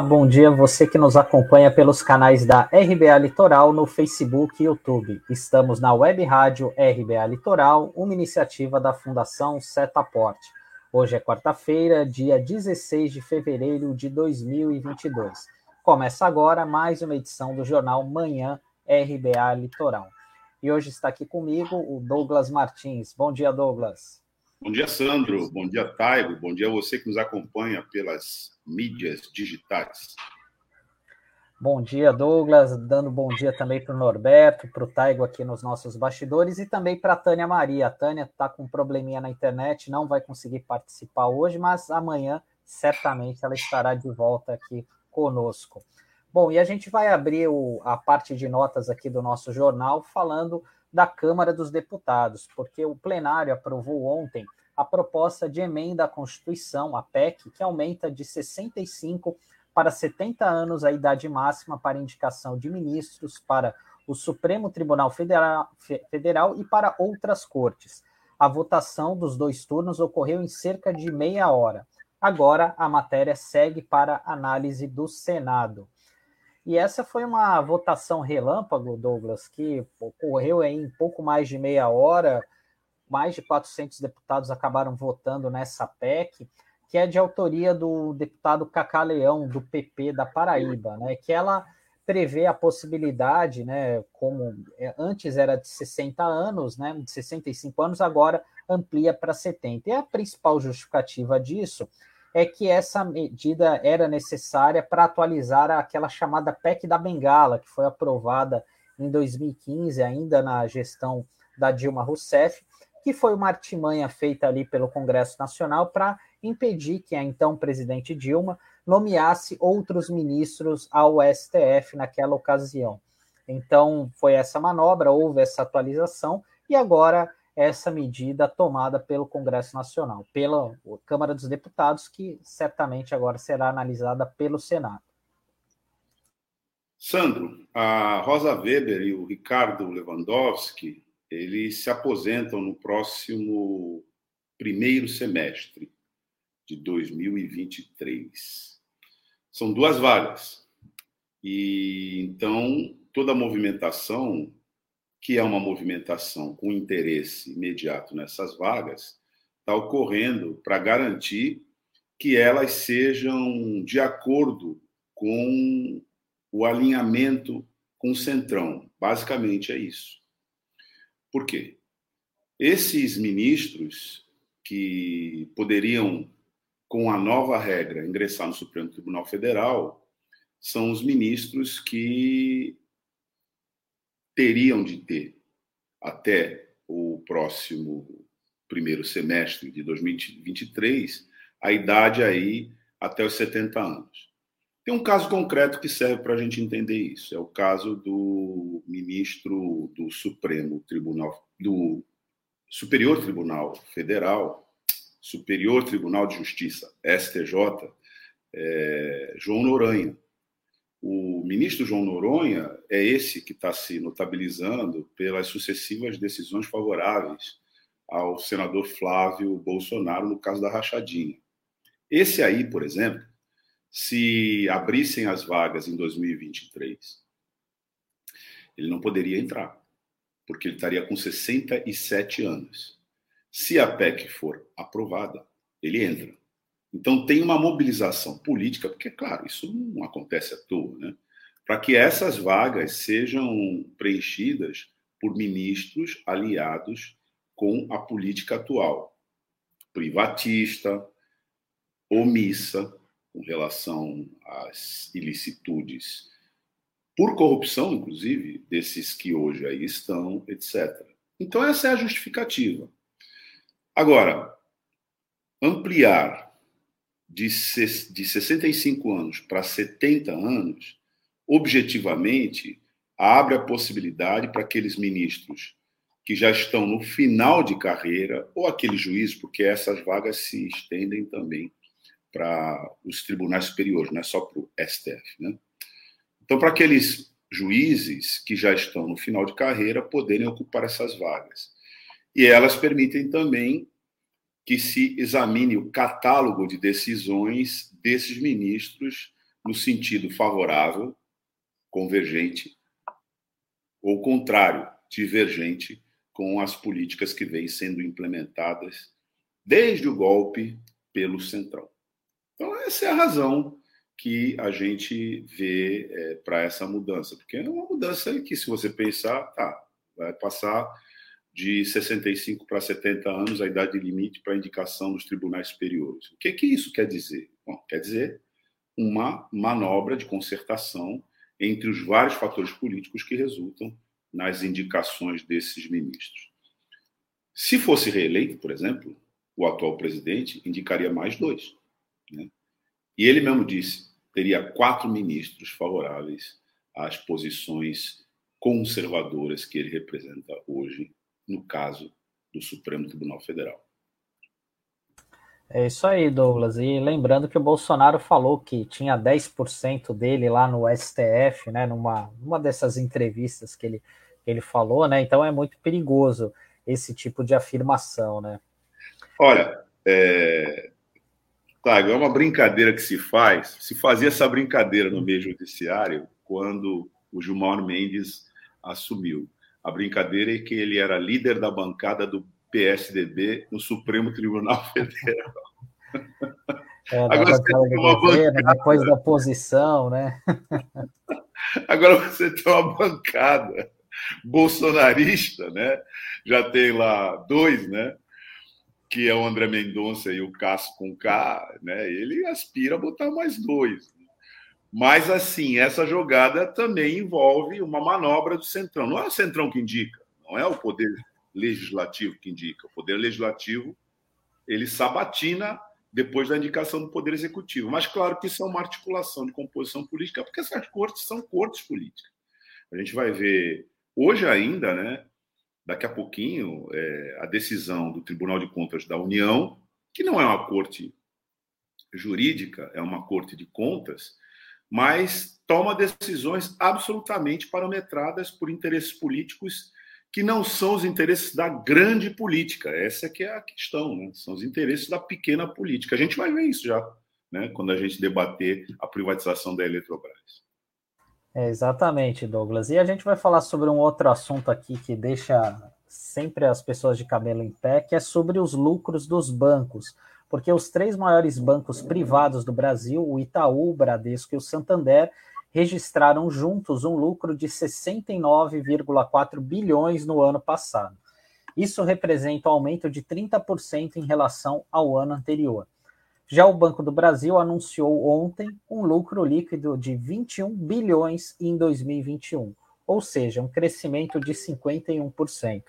Bom dia você que nos acompanha pelos canais da RBA Litoral no Facebook e YouTube. Estamos na web rádio RBA Litoral, uma iniciativa da Fundação Setaporte. Hoje é quarta-feira, dia 16 de fevereiro de 2022. Começa agora mais uma edição do jornal Manhã RBA Litoral. E hoje está aqui comigo o Douglas Martins. Bom dia, Douglas. Bom dia, Sandro. Bom dia, Taigo. Bom dia a você que nos acompanha pelas mídias digitais. Bom dia, Douglas. Dando bom dia também para o Norberto, para o Taigo aqui nos nossos bastidores e também para a Tânia Maria. A Tânia está com um probleminha na internet, não vai conseguir participar hoje, mas amanhã certamente ela estará de volta aqui conosco. Bom, e a gente vai abrir o, a parte de notas aqui do nosso jornal falando da Câmara dos Deputados, porque o plenário aprovou ontem a proposta de emenda à Constituição, a PEC, que aumenta de 65 para 70 anos a idade máxima para indicação de ministros para o Supremo Tribunal Federal, Federal e para outras cortes. A votação dos dois turnos ocorreu em cerca de meia hora. Agora a matéria segue para análise do Senado. E essa foi uma votação relâmpago, Douglas, que ocorreu em pouco mais de meia hora. Mais de 400 deputados acabaram votando nessa PEC, que é de autoria do deputado Cacá Leão, do PP da Paraíba, né? Que ela prevê a possibilidade, né, como é, antes era de 60 anos, né, de 65 anos, agora amplia para 70. E a principal justificativa disso é que essa medida era necessária para atualizar aquela chamada PEC da Bengala, que foi aprovada em 2015, ainda na gestão da Dilma Rousseff, que foi uma artimanha feita ali pelo Congresso Nacional para impedir que a então presidente Dilma nomeasse outros ministros ao STF naquela ocasião. Então, foi essa manobra, houve essa atualização, e agora essa medida tomada pelo Congresso Nacional, pela Câmara dos Deputados, que certamente agora será analisada pelo Senado. Sandro, a Rosa Weber e o Ricardo Lewandowski, eles se aposentam no próximo primeiro semestre de 2023. São duas vagas. E então toda a movimentação que é uma movimentação com interesse imediato nessas vagas, está ocorrendo para garantir que elas sejam de acordo com o alinhamento com o Centrão. Basicamente é isso. Por quê? Esses ministros que poderiam, com a nova regra, ingressar no Supremo Tribunal Federal, são os ministros que teriam de ter até o próximo primeiro semestre de 2023 a idade aí até os 70 anos. Tem um caso concreto que serve para a gente entender isso. É o caso do ministro do Supremo Tribunal, do Superior Tribunal Federal, Superior Tribunal de Justiça, STJ, é, João Noronha. O ministro João Noronha é esse que está se notabilizando pelas sucessivas decisões favoráveis ao senador Flávio Bolsonaro no caso da rachadinha. Esse aí, por exemplo, se abrissem as vagas em 2023, ele não poderia entrar, porque ele estaria com 67 anos. Se a PEC for aprovada, ele entra. Então, tem uma mobilização política, porque, claro, isso não acontece à toa, né? Para que essas vagas sejam preenchidas por ministros aliados com a política atual, privatista, omissa com relação às ilicitudes, por corrupção, inclusive, desses que hoje aí estão, etc. Então, essa é a justificativa. Agora, ampliar de, de 65 anos para 70 anos, objetivamente, abre a possibilidade para aqueles ministros que já estão no final de carreira, ou aqueles juízes, porque essas vagas se estendem também para os tribunais superiores, não é só para o STF. Né? Então, para aqueles juízes que já estão no final de carreira poderem ocupar essas vagas. E elas permitem também que se examine o catálogo de decisões desses ministros no sentido favorável, convergente, ou contrário, divergente com as políticas que vêm sendo implementadas desde o golpe pelo Centrão. Então, essa é a razão que a gente vê é, para essa mudança, porque é uma mudança que, se você pensar, tá, vai passar de 65 para 70 anos a idade limite para indicação dos tribunais superiores. O que, que isso quer dizer? Bom, quer dizer uma manobra de concertação entre os vários fatores políticos que resultam nas indicações desses ministros. Se fosse reeleito, por exemplo, o atual presidente indicaria mais dois. Né? E ele mesmo disse: teria quatro ministros favoráveis às posições conservadoras que ele representa hoje, no caso do Supremo Tribunal Federal. É isso aí, Douglas. E lembrando que o Bolsonaro falou que tinha 10% dele lá no STF, né, numa, numa dessas entrevistas que ele, ele falou, né? Então é muito perigoso esse tipo de afirmação, né? Olha, é... É uma brincadeira que se faz. Se fazia essa brincadeira no meio judiciário quando o Gilmar Mendes assumiu. A brincadeira é que ele era líder da bancada do PSDB no Supremo Tribunal Federal. É, Agora você tem uma bancada... Depois da oposição, né? Agora você tem uma bancada bolsonarista, né? Já tem lá dois, né? Que é o André Mendonça e o Cássio com K, né? Ele aspira a botar mais dois. Mas, assim, essa jogada também envolve uma manobra do Centrão. Não é o Centrão que indica, não é o Poder Legislativo que indica. O Poder Legislativo, ele sabatina depois da indicação do Poder Executivo. Mas, claro que isso é uma articulação de composição política, porque essas cortes são cortes políticas. A gente vai ver, hoje ainda, né, daqui a pouquinho, é, a decisão do Tribunal de Contas da União, que não é uma corte jurídica, é uma corte de contas, mas toma decisões absolutamente parametradas por interesses políticos que não são os interesses da grande política. Essa é que é a questão, né? São os interesses da pequena política. A gente vai ver isso já, né? Quando a gente debater a privatização da Eletrobras. É, exatamente, Douglas. E a gente vai falar sobre um outro assunto aqui que deixa sempre as pessoas de cabelo em pé, que é sobre os lucros dos bancos porque os três maiores bancos privados do Brasil, o Itaú, o Bradesco e o Santander, registraram juntos um lucro de 69,4 bilhões no ano passado. Isso representa um aumento de 30% em relação ao ano anterior. Já o Banco do Brasil anunciou ontem um lucro líquido de 21 bilhões em 2021, ou seja, um crescimento de 51%.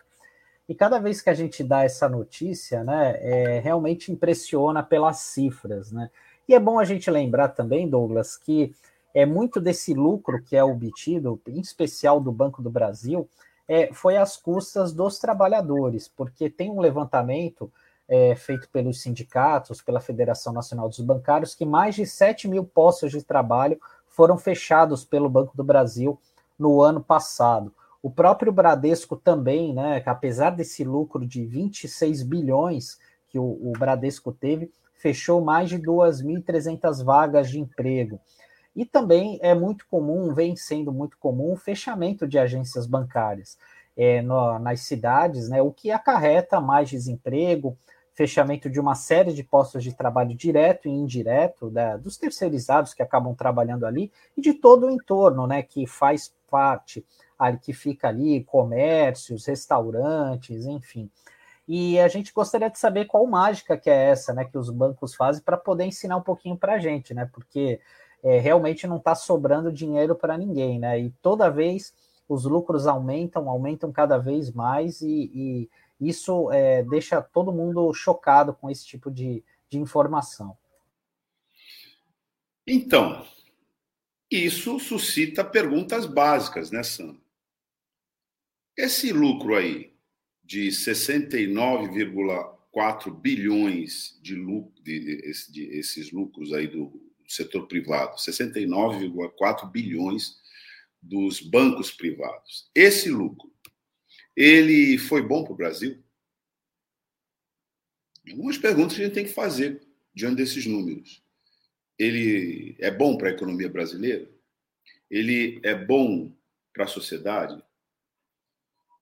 E cada vez que a gente dá essa notícia, né, é, realmente impressiona pelas cifras, né? E é bom a gente lembrar também, Douglas, que é muito desse lucro que é obtido, em especial do Banco do Brasil, é, foi às custas dos trabalhadores, porque tem um levantamento é, feito pelos sindicatos, pela Federação Nacional dos Bancários, que mais de 7 mil postos de trabalho foram fechados pelo Banco do Brasil no ano passado. O próprio Bradesco também, né, apesar desse lucro de 26 bilhões que o, o Bradesco teve, fechou mais de 2.300 vagas de emprego. E também é muito comum, vem sendo muito comum, o fechamento de agências bancárias é, no, nas cidades, né, o que acarreta mais desemprego, fechamento de uma série de postos de trabalho direto e indireto, né, dos terceirizados que acabam trabalhando ali, e de todo o entorno, né, que faz parte que fica ali, comércios, restaurantes, enfim. E a gente gostaria de saber qual mágica que é essa, né, que os bancos fazem para poder ensinar um pouquinho para a gente, né, porque é, realmente não está sobrando dinheiro para ninguém, né, e toda vez os lucros aumentam, aumentam cada vez mais e, e isso é, deixa todo mundo chocado com esse tipo de, de informação. Então, isso suscita perguntas básicas, né, Sam? Esse lucro aí de 69,4 bilhões de, lucro, de, de, de, esses lucros aí do setor privado, 69,4 bilhões dos bancos privados. Esse lucro, ele foi bom para o Brasil? Algumas perguntas a gente tem que fazer diante desses números. ele é bom para a economia brasileira? Ele é bom para a sociedade?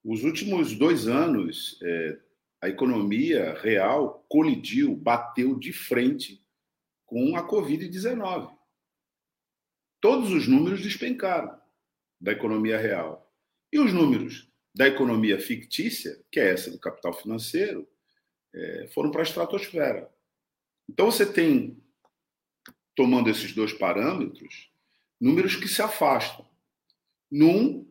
Os últimos dois anos, é, a economia real colidiu, bateu de frente com a Covid-19. Todos os números despencaram da economia real. E os números da economia fictícia, que é essa do capital financeiro, é, foram para a estratosfera. Então você tem, tomando esses dois parâmetros, números que se afastam. Num,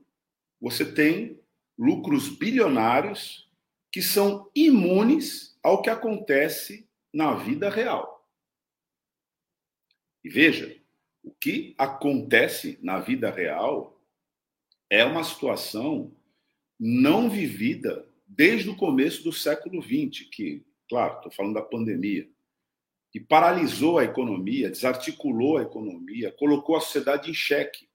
você tem lucros bilionários que são imunes ao que acontece na vida real. E veja, o que acontece na vida real é uma situação não vivida desde o começo do século XX, que, claro, estou falando da pandemia, que paralisou a economia, desarticulou a economia, colocou a sociedade em xeque.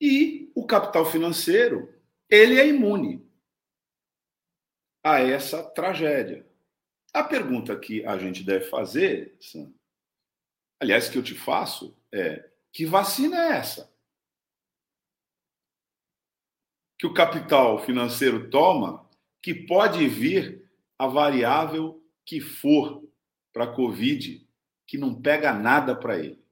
E o capital financeiro, ele é imune a essa tragédia. A pergunta que a gente deve fazer, Sam, aliás, que eu te faço, é: que vacina é essa? Que o capital financeiro toma que pode vir a variável que for para a Covid, que não pega nada para ele.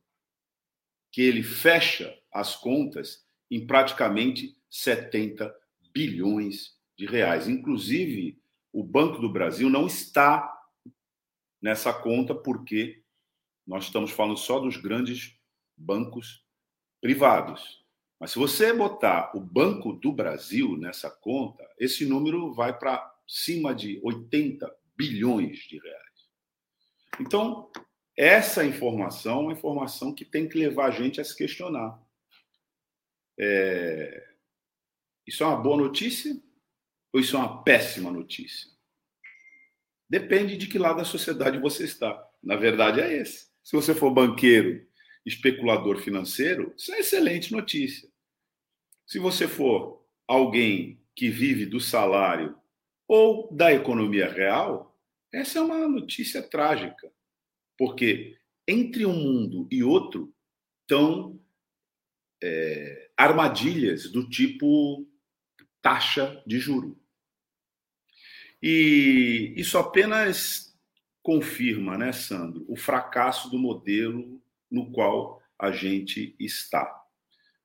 Que ele fecha as contas em praticamente 70 bilhões de reais. Inclusive, o Banco do Brasil não está nessa conta porque nós estamos falando só dos grandes bancos privados. Mas se você botar o Banco do Brasil nessa conta, esse número vai para cima de 80 bilhões de reais. Então, essa informação é uma informação que tem que levar a gente a se questionar. É... Isso é uma boa notícia ou isso é uma péssima notícia? Depende de que lado da sociedade você está. Na verdade, é esse. Se você for banqueiro, especulador financeiro, isso é excelente notícia. Se você for alguém que vive do salário ou da economia real, essa é uma notícia trágica. Porque entre um mundo e outro estão é, armadilhas do tipo taxa de juro. E isso apenas confirma, né, Sandro, o fracasso do modelo no qual a gente está.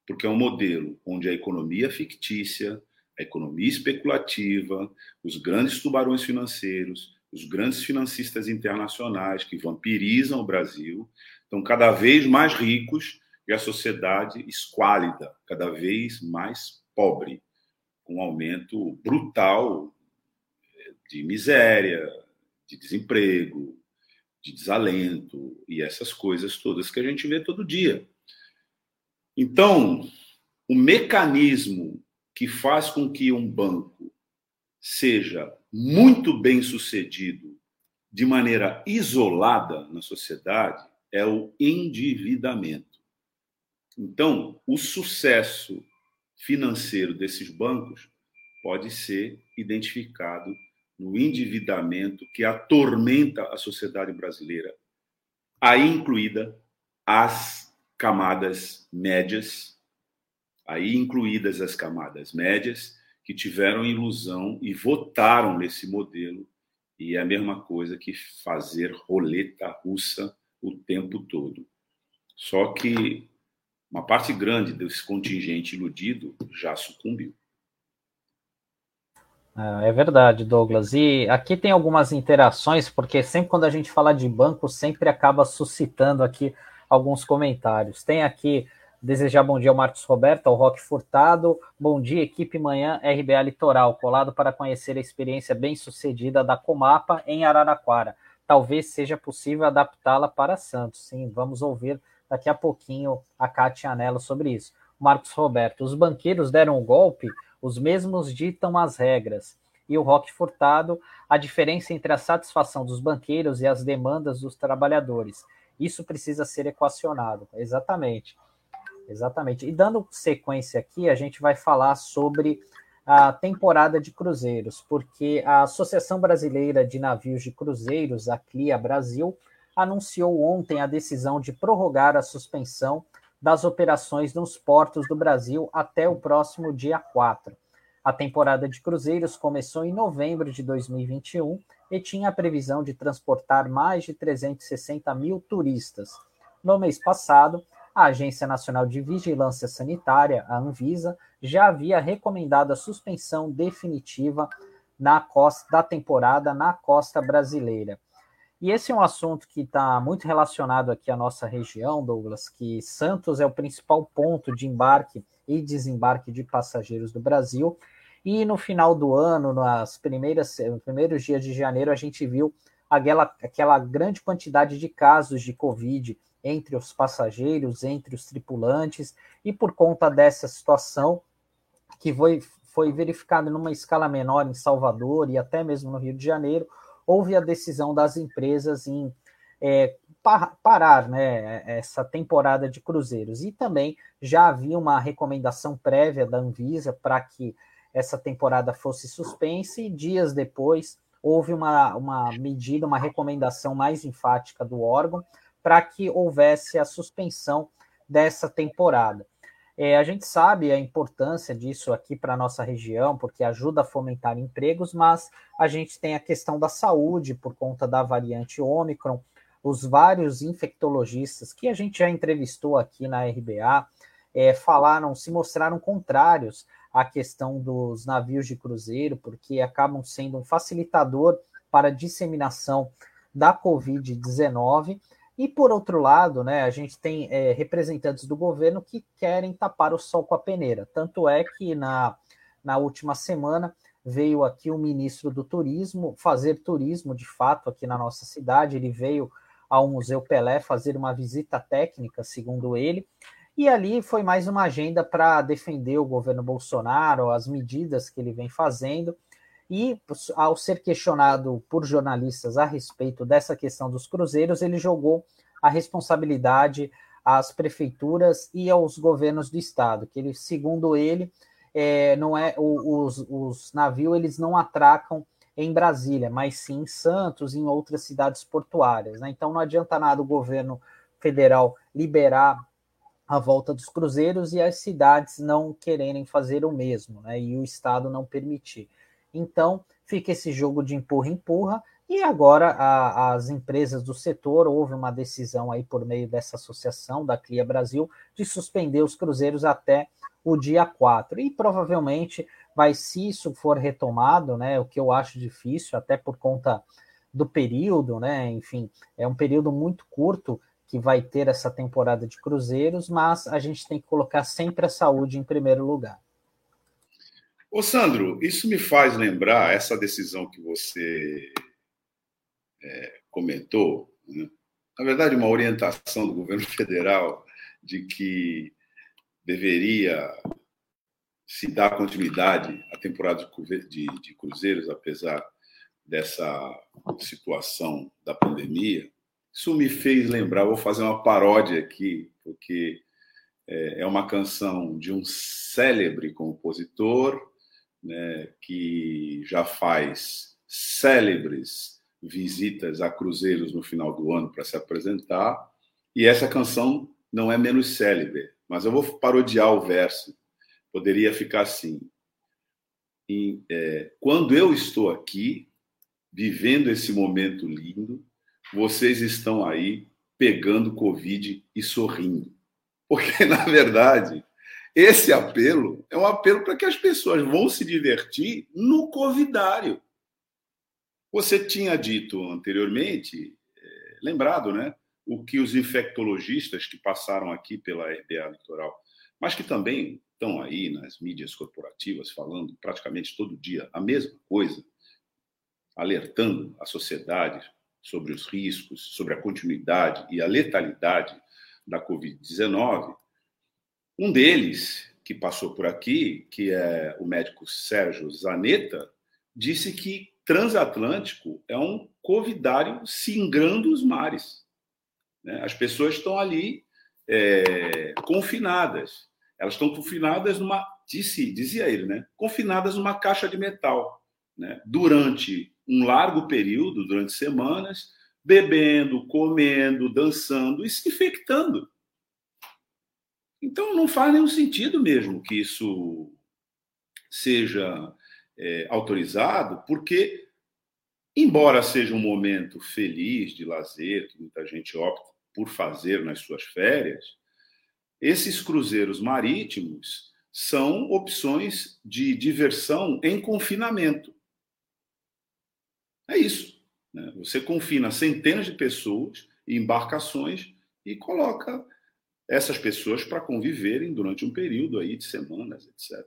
Porque é um modelo onde a economia fictícia, a economia especulativa, os grandes tubarões financeiros, os grandes financistas internacionais que vampirizam o Brasil, estão cada vez mais ricos e a sociedade esquálida, cada vez mais pobre, um aumento brutal de miséria, de desemprego, de desalento e essas coisas todas que a gente vê todo dia. Então, o mecanismo que faz com que um banco seja muito bem sucedido de maneira isolada na sociedade é o endividamento. Então, o sucesso financeiro desses bancos pode ser identificado no endividamento que atormenta a sociedade brasileira, aí incluída as camadas médias, aí incluídas as camadas médias que tiveram ilusão e votaram nesse modelo, e é a mesma coisa que fazer roleta russa o tempo todo. Só que uma parte grande desse contingente iludido já sucumbiu. É, é verdade, Douglas. E aqui tem algumas interações, porque sempre quando a gente fala de banco, sempre acaba suscitando aqui alguns comentários. Tem aqui desejar bom dia ao Marcos Roberto, ao Roque Furtado. Bom dia, equipe manhã RBA Litoral, colado para conhecer a experiência bem sucedida da Comapa em Araraquara. Talvez seja possível adaptá-la para Santos. Sim, vamos ouvir daqui a pouquinho a Cátia Anello sobre isso. Marcos Roberto, os banqueiros deram o um golpe, os mesmos ditam as regras. E o Roque Furtado, a diferença entre a satisfação dos banqueiros e as demandas dos trabalhadores. Isso precisa ser equacionado. Exatamente. Exatamente. E dando sequência aqui, a gente vai falar sobre a temporada de cruzeiros, porque a Associação Brasileira de Navios de Cruzeiros, a CLIA Brasil, anunciou ontem a decisão de prorrogar a suspensão das operações nos portos do Brasil até o próximo dia 4. A temporada de cruzeiros começou em novembro de 2021 e tinha a previsão de transportar mais de 360 mil turistas. No mês passado, a Agência Nacional de Vigilância Sanitária, a Anvisa, já havia recomendado a suspensão definitiva na costa da temporada na costa brasileira. E esse é um assunto que está muito relacionado aqui à nossa região, Douglas, que Santos é o principal ponto de embarque e desembarque de passageiros do Brasil. E no final do ano, nas primeiras, nos primeiros dias de janeiro, a gente viu aquela, aquela grande quantidade de casos de Covid entre os passageiros, entre os tripulantes, e por conta dessa situação, que foi, foi verificada numa escala menor em Salvador e até mesmo no Rio de Janeiro, houve a decisão das empresas em é, parar né, essa temporada de cruzeiros. E também já havia uma recomendação prévia da Anvisa para que essa temporada fosse suspensa, e dias depois houve uma, uma medida, uma recomendação mais enfática do órgão para que houvesse a suspensão dessa temporada. É, a gente sabe a importância disso aqui para a nossa região, porque ajuda a fomentar empregos, mas a gente tem a questão da saúde por conta da variante Ômicron, os vários infectologistas que a gente já entrevistou aqui na RBA é, falaram, se mostraram contrários à questão dos navios de cruzeiro, porque acabam sendo um facilitador para a disseminação da Covid-19 e por outro lado, né, a gente tem é, representantes do governo que querem tapar o sol com a peneira. Tanto é que na, na última semana veio aqui o ministro do Turismo fazer turismo de fato aqui na nossa cidade. Ele veio ao Museu Pelé fazer uma visita técnica, segundo ele. E ali foi mais uma agenda para defender o governo Bolsonaro, as medidas que ele vem fazendo. E, ao ser questionado por jornalistas a respeito dessa questão dos cruzeiros, ele jogou a responsabilidade às prefeituras e aos governos do estado, que ele, segundo ele, é, não é os, os navios eles não atracam em Brasília, mas sim em Santos, em outras cidades portuárias. Né? Então não adianta nada o governo federal liberar a volta dos cruzeiros e as cidades não quererem fazer o mesmo, né? e o Estado não permitir. Então, fica esse jogo de empurra-empurra, e agora a, as empresas do setor, houve uma decisão aí por meio dessa associação, da CLIA Brasil, de suspender os cruzeiros até o dia 4. E provavelmente vai, se isso for retomado, né, o que eu acho difícil, até por conta do período, né, enfim, é um período muito curto que vai ter essa temporada de cruzeiros, mas a gente tem que colocar sempre a saúde em primeiro lugar. Ô Sandro, isso me faz lembrar essa decisão que você é, comentou, né? na verdade, uma orientação do governo federal de que deveria se dar continuidade à temporada de, de cruzeiros, apesar dessa situação da pandemia. Isso me fez lembrar, vou fazer uma paródia aqui, porque é, é uma canção de um célebre compositor né, que já faz célebres visitas a cruzeiros no final do ano para se apresentar. E essa canção não é menos célebre, mas eu vou parodiar o verso. Poderia ficar assim: e, é, quando eu estou aqui, vivendo esse momento lindo, vocês estão aí pegando Covid e sorrindo. Porque, na verdade, esse apelo é um apelo para que as pessoas vão se divertir no covidário. Você tinha dito anteriormente, é, lembrado, né? O que os infectologistas que passaram aqui pela RBA Litoral, mas que também estão aí nas mídias corporativas falando praticamente todo dia a mesma coisa, alertando a sociedade sobre os riscos, sobre a continuidade e a letalidade da Covid-19. Um deles, que passou por aqui, que é o médico Sérgio Zanetta, disse que transatlântico é um covidário singrando os mares. Né? As pessoas estão ali é, confinadas. Elas estão confinadas numa, disse, dizia ele, né? confinadas numa caixa de metal. Né? Durante um largo período, durante semanas, bebendo, comendo, dançando e se infectando. Então não faz nenhum sentido mesmo que isso seja é, autorizado, porque, embora seja um momento feliz de lazer, que muita gente opta por fazer nas suas férias, esses cruzeiros marítimos são opções de diversão em confinamento. É isso. Né? Você confina centenas de pessoas em embarcações e coloca essas pessoas para conviverem durante um período aí de semanas, etc.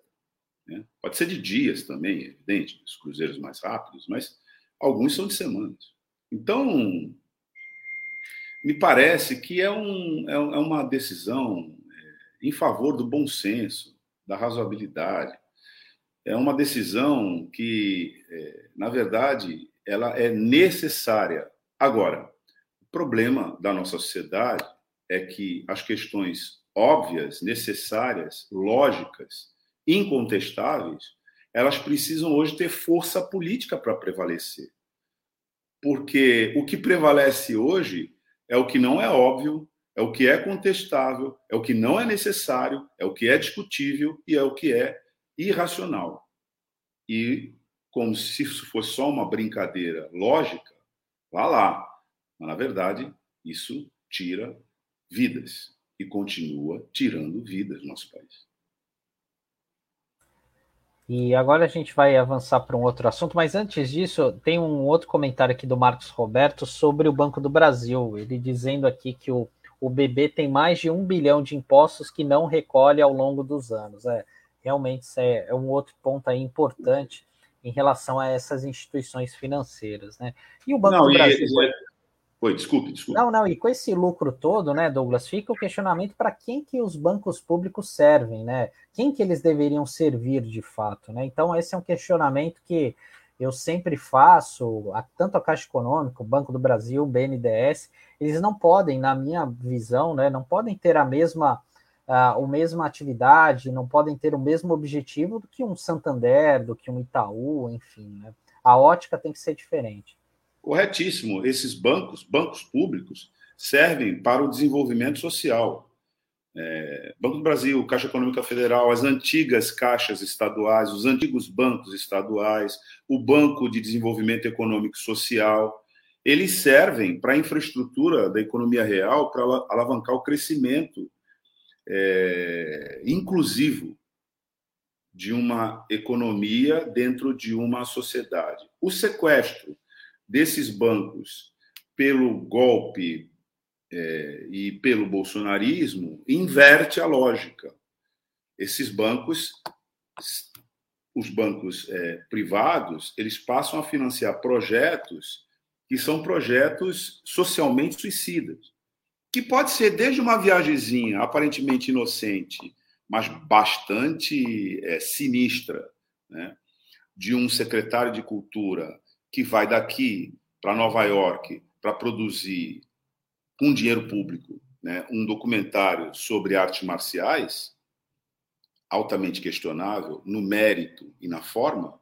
Né? Pode ser de dias também, é evidente, os cruzeiros mais rápidos, mas alguns são de semanas. Então, me parece que é, um, é, é uma decisão é, em favor do bom senso, da razoabilidade. É uma decisão que, é, na verdade, ela é necessária. Agora, o problema da nossa sociedade é que as questões óbvias, necessárias, lógicas, incontestáveis, elas precisam hoje ter força política para prevalecer. Porque o que prevalece hoje é o que não é óbvio, é o que é contestável, é o que não é necessário, é o que é discutível e é o que é irracional. E como se isso fosse só uma brincadeira lógica, vá lá. Mas, na verdade, isso tira vidas e continua tirando vidas no nosso país. E agora a gente vai avançar para um outro assunto, mas antes disso, tem um outro comentário aqui do Marcos Roberto sobre o Banco do Brasil. Ele dizendo aqui que o, o BB tem mais de um bilhão de impostos que não recolhe ao longo dos anos. É, realmente isso é, é um outro ponto aí importante em relação a essas instituições financeiras. Né? E o Banco não, do Brasil. E, Oi, desculpe, desculpe. Não, não, e com esse lucro todo, né, Douglas, fica o questionamento para quem que os bancos públicos servem, né? Quem que eles deveriam servir de fato, né? Então, esse é um questionamento que eu sempre faço, tanto a Caixa Econômica, o Banco do Brasil, o BNDES, eles não podem, na minha visão, né, não podem ter a mesma a, a mesma atividade, não podem ter o mesmo objetivo do que um Santander, do que um Itaú, enfim, né? A ótica tem que ser diferente. Corretíssimo. Esses bancos, bancos públicos, servem para o desenvolvimento social. É, Banco do Brasil, Caixa Econômica Federal, as antigas caixas estaduais, os antigos bancos estaduais, o Banco de Desenvolvimento Econômico e Social, eles servem para a infraestrutura da economia real, para alavancar o crescimento é, inclusivo de uma economia dentro de uma sociedade. O sequestro desses bancos pelo golpe é, e pelo bolsonarismo inverte a lógica. Esses bancos, os bancos é, privados, eles passam a financiar projetos que são projetos socialmente suicidas, que pode ser desde uma viagemzinha aparentemente inocente, mas bastante é, sinistra, né? de um secretário de cultura que vai daqui para Nova York para produzir com dinheiro público né, um documentário sobre artes marciais, altamente questionável no mérito e na forma,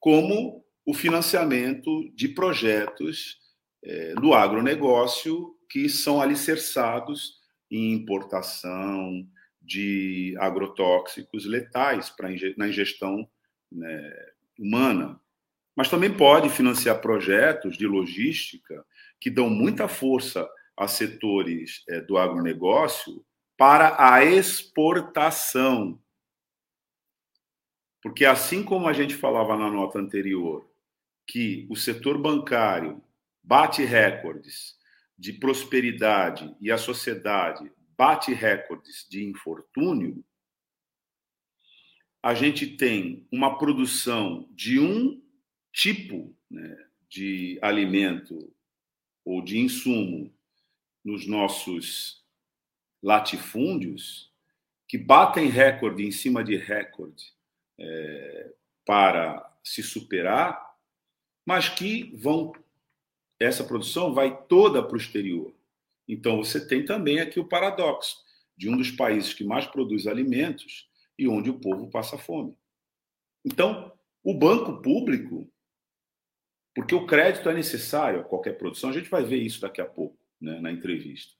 como o financiamento de projetos é, do agronegócio que são alicerçados em importação de agrotóxicos letais para na ingestão né, humana mas também pode financiar projetos de logística que dão muita força a setores é, do agronegócio para a exportação. Porque assim como a gente falava na nota anterior, que o setor bancário bate recordes de prosperidade e a sociedade bate recordes de infortúnio, a gente tem uma produção de um tipo né, de alimento ou de insumo nos nossos latifúndios que batem recorde em cima de recorde é, para se superar, mas que vão essa produção vai toda para o exterior. Então você tem também aqui o paradoxo de um dos países que mais produz alimentos e onde o povo passa fome. Então, o banco público Porque o crédito é necessário a qualquer produção. A gente vai ver isso daqui a pouco, né, na entrevista.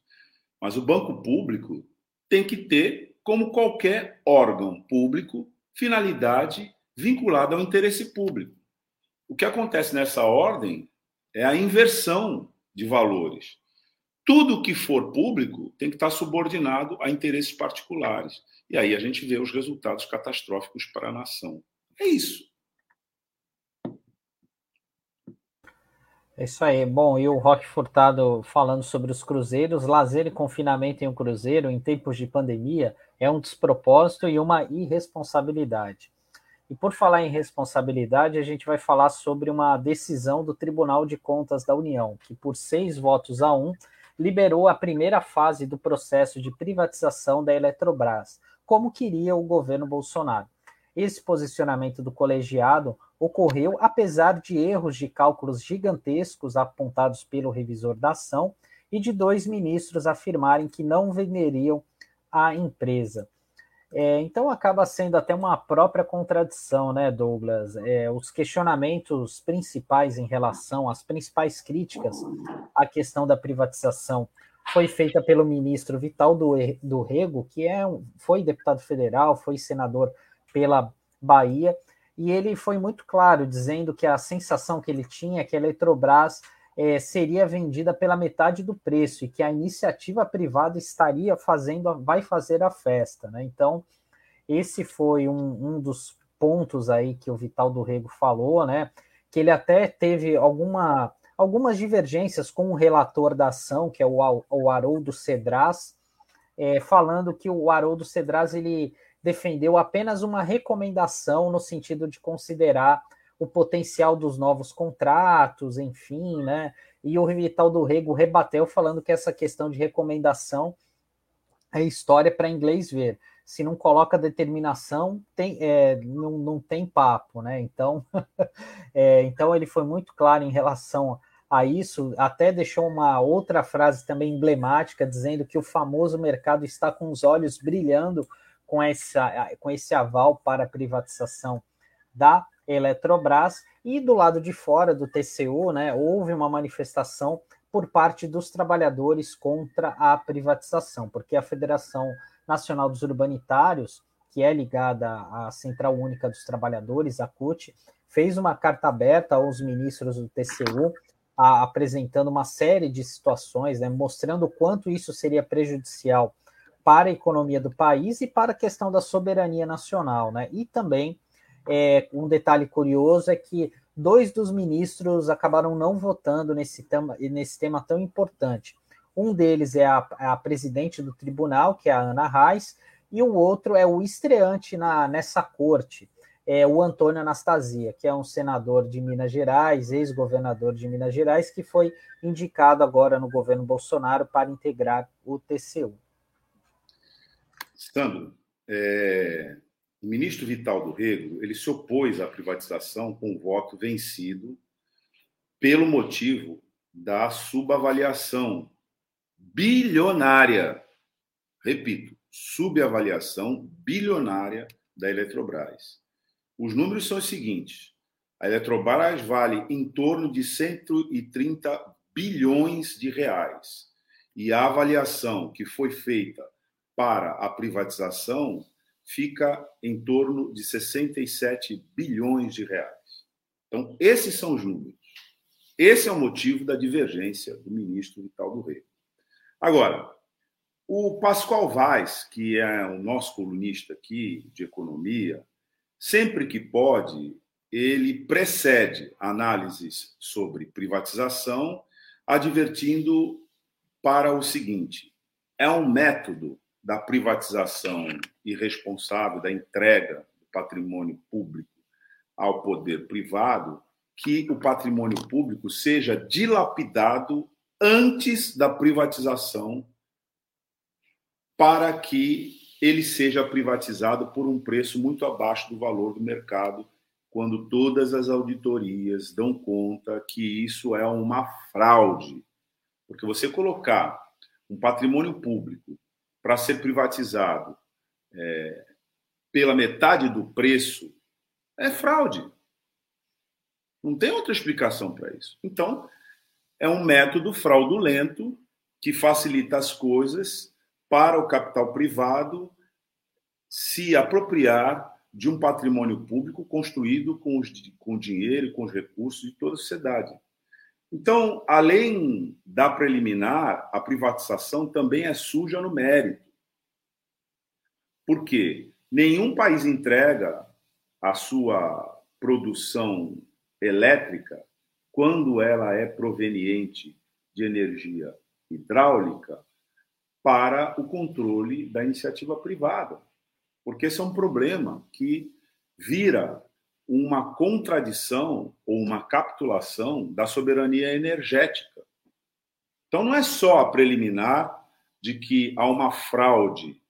Mas o banco público tem que ter, como qualquer órgão público, finalidade vinculada ao interesse público. O que acontece nessa ordem é a inversão de valores. Tudo que for público tem que estar subordinado a interesses particulares. E aí a gente vê os resultados catastróficos para a nação. É isso. É isso aí. Bom, e o Rock Furtado falando sobre os cruzeiros, lazer e confinamento em um cruzeiro em tempos de pandemia é um despropósito e uma irresponsabilidade. E por falar em responsabilidade, a gente vai falar sobre uma decisão do Tribunal de Contas da União, que por seis votos a um liberou a primeira fase do processo de privatização da Eletrobras, como queria o governo Bolsonaro. Esse posicionamento do colegiado ocorreu apesar de erros de cálculos gigantescos apontados pelo revisor da ação e de dois ministros afirmarem que não venderiam a empresa. É, então acaba sendo até uma própria contradição, né, Douglas? É, os questionamentos principais em relação às principais críticas à questão da privatização foi feita pelo ministro Vital do, do Rego, que é, foi deputado federal, foi senador pela Bahia, e ele foi muito claro, dizendo que a sensação que ele tinha é que a Eletrobras é, seria vendida pela metade do preço e que a iniciativa privada estaria fazendo, vai fazer a festa. Né? Então, esse foi um, um dos pontos aí que o Vital do Rego falou, né? Que ele até teve alguma, algumas divergências com o relator da ação, que é o, o Haroldo Cedras, é, falando que o Haroldo Cedras ele defendeu apenas uma recomendação no sentido de considerar o potencial dos novos contratos, enfim, né? E o Vital do Rego rebateu falando que essa questão de recomendação é história para inglês ver. Se não coloca determinação, tem, é, não, não tem papo, né? Então, é, então ele foi muito claro em relação a isso, até deixou uma outra frase também emblemática, dizendo que o famoso mercado está com os olhos brilhando com, essa, com esse aval para a privatização da Eletrobras. E do lado de fora do TCU, né, houve uma manifestação por parte dos trabalhadores contra a privatização, porque a Federação Nacional dos Urbanitários, que é ligada à Central Única dos Trabalhadores, a CUT, fez uma carta aberta aos ministros do TCU, a, apresentando uma série de situações, né, mostrando o quanto isso seria prejudicial para a economia do país e para a questão da soberania nacional, né? E também é, um detalhe curioso é que dois dos ministros acabaram não votando nesse tema, nesse tema tão importante. Um deles é a, a presidente do tribunal, que é a Ana Reis, e o outro é o estreante na, nessa corte, é o Antônio Anastasia, que é um senador de Minas Gerais, ex-governador de Minas Gerais, que foi indicado agora no governo Bolsonaro para integrar o TCU. Sandro, é, o ministro Vital do Rego ele se opôs à privatização com o voto vencido pelo motivo da subavaliação bilionária, repito, subavaliação bilionária da Eletrobras. Os números são os seguintes: a Eletrobras vale em torno de 130 bilhões de reais. E a avaliação que foi feita para a privatização fica em torno de 67 bilhões de reais. Então, esses são os números. Esse é o motivo da divergência do ministro Vital do Rei. Agora, o Pascoal Vaz, que é o nosso colunista aqui de economia, sempre que pode, ele precede análises sobre privatização, advertindo para o seguinte: é um método da privatização irresponsável, da entrega do patrimônio público ao poder privado, que o patrimônio público seja dilapidado antes da privatização para que ele seja privatizado por um preço muito abaixo do valor do mercado, quando todas as auditorias dão conta que isso é uma fraude. Porque você colocar um patrimônio público para ser privatizado é, pela metade do preço é fraude. Não tem outra explicação para isso. Então, é um método fraudulento que facilita as coisas para o capital privado se apropriar de um patrimônio público construído com, os, com o dinheiro e com os recursos de toda a sociedade. Então, além da preliminar, a privatização também é suja no mérito. Por quê? Nenhum país entrega a sua produção elétrica quando ela é proveniente de energia hidráulica para o controle da iniciativa privada. Porque esse é um problema que vira uma contradição ou uma capitulação da soberania energética. Então, não é só a preliminar de que há uma fraude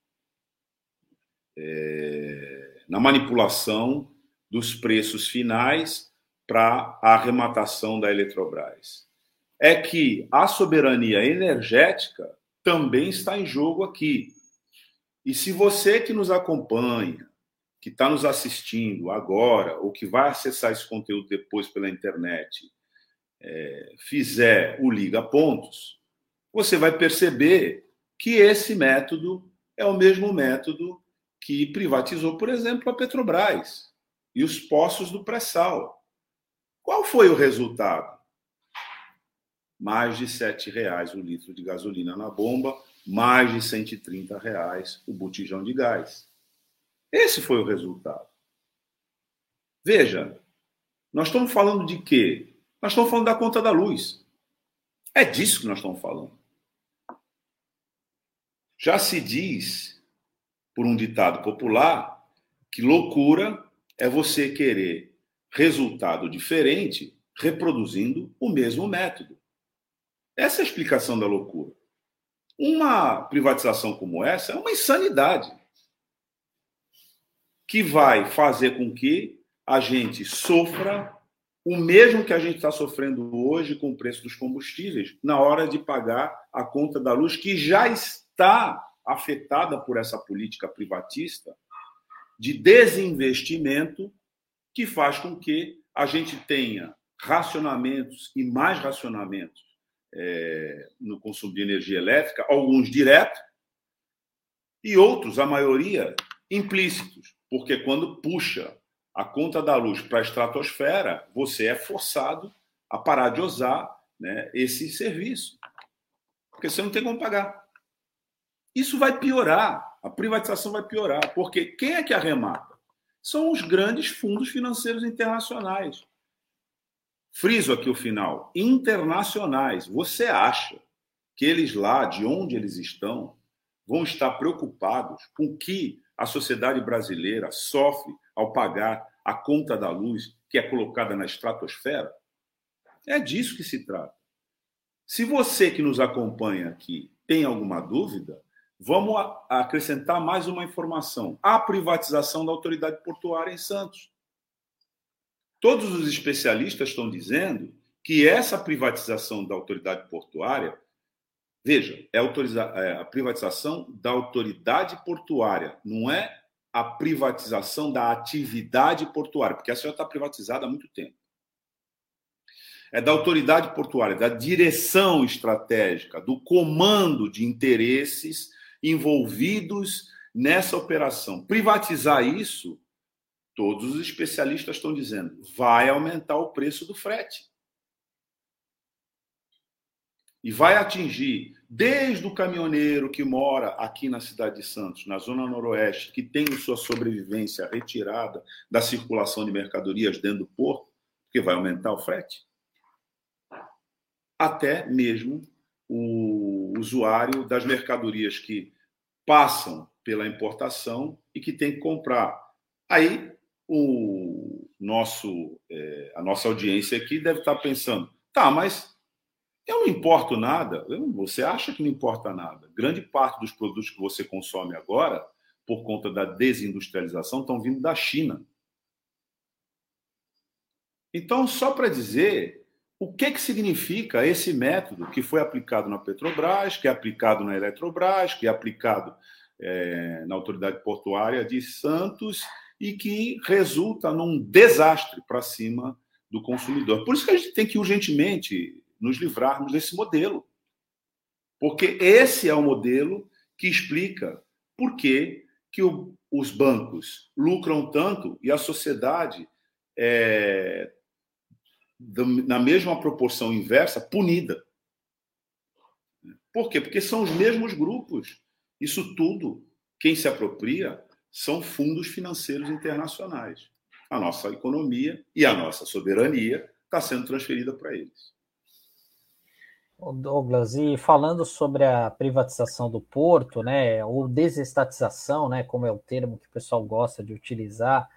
é, na manipulação dos preços finais para a arrematação da Eletrobras. É que a soberania energética também está em jogo aqui. E se você que nos acompanha, que está nos assistindo agora, ou que vai acessar esse conteúdo depois pela internet, é, fizer o Liga Pontos, você vai perceber que esse método é o mesmo método que privatizou, por exemplo, a Petrobras e os poços do pré-sal. Qual foi o resultado? Mais de R$ reais o litro de gasolina na bomba, mais de 130 reais o botijão de gás. Esse foi o resultado. Veja, nós estamos falando de quê? Nós estamos falando da conta da luz. É disso que nós estamos falando. Já se diz, por um ditado popular, que loucura é você querer resultado diferente reproduzindo o mesmo método. Essa é a explicação da loucura. Uma privatização como essa é uma insanidade que vai fazer com que a gente sofra o mesmo que a gente está sofrendo hoje com o preço dos combustíveis na hora de pagar a conta da luz, que já está afetada por essa política privatista de desinvestimento que faz com que a gente tenha racionamentos e mais racionamentos é, no consumo de energia elétrica, alguns diretos e outros, a maioria, implícitos, porque quando puxa a conta da luz para a estratosfera, você é forçado a parar de usar né, esse serviço, porque você não tem como pagar. Isso vai piorar, a privatização vai piorar, porque quem é que arremata? São os grandes fundos financeiros internacionais friso aqui o final, internacionais. Você acha que eles lá, de onde eles estão, vão estar preocupados com que a sociedade brasileira sofre ao pagar a conta da luz que é colocada na estratosfera? É disso que se trata. Se você que nos acompanha aqui tem alguma dúvida, vamos acrescentar mais uma informação: a privatização da autoridade portuária em Santos. Todos os especialistas estão dizendo que essa privatização da autoridade portuária, veja, é, é a privatização da autoridade portuária, não é a privatização da atividade portuária, porque essa já está privatizada há muito tempo. É da autoridade portuária, da direção estratégica, do comando de interesses envolvidos nessa operação. Privatizar isso Todos os especialistas estão dizendo, vai aumentar o preço do frete. E vai atingir desde o caminhoneiro que mora aqui na cidade de Santos, na zona noroeste, que tem sua sobrevivência retirada da circulação de mercadorias dentro do porto, que vai aumentar o frete, até mesmo o usuário das mercadorias que passam pela importação e que tem que comprar. Aí o nosso, é, a nossa audiência aqui deve estar pensando: tá, mas eu não importo nada. Você acha que não importa nada? Grande parte dos produtos que você consome agora, por conta da desindustrialização, estão vindo da China. Então, só para dizer o que, que significa esse método que foi aplicado na Petrobras, que é aplicado na Eletrobras, que é aplicado é, na Autoridade Portuária de Santos e que resulta num desastre para cima do consumidor. Por isso que a gente tem que urgentemente nos livrarmos desse modelo. Porque esse é o modelo que explica por que, que o, os bancos lucram tanto e a sociedade é, na mesma proporção inversa, punida. Por quê? Porque são os mesmos grupos. Isso tudo, quem se apropria, são fundos financeiros internacionais. A nossa economia e a nossa soberania está sendo transferida para eles. Douglas, e falando sobre a privatização do porto, né, ou desestatização, né, como é o termo que o pessoal gosta de utilizar,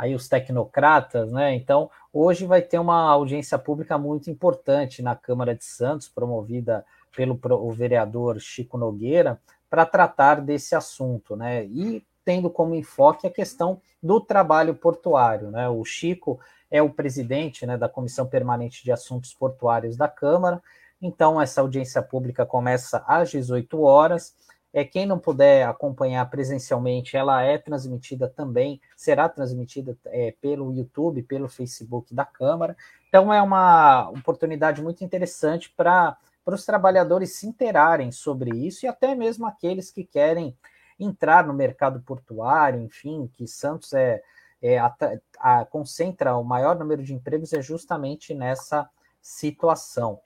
aí os tecnocratas, né? Então, hoje vai ter uma audiência pública muito importante na Câmara de Santos, promovida pelo vereador Chico Nogueira, para tratar desse assunto, né? E tendo como enfoque a questão do trabalho portuário, né? O Chico é o presidente né, da Comissão Permanente de Assuntos Portuários da Câmara. Então, essa audiência pública começa às 18 horas é, quem não puder acompanhar presencialmente, ela é transmitida também, será transmitida é, pelo YouTube, pelo Facebook da Câmara. Então, é uma oportunidade muito interessante para os trabalhadores se interarem sobre isso e até mesmo aqueles que querem entrar no mercado portuário, enfim, que Santos é, é a, a, concentra o maior número de empregos é justamente nessa situação.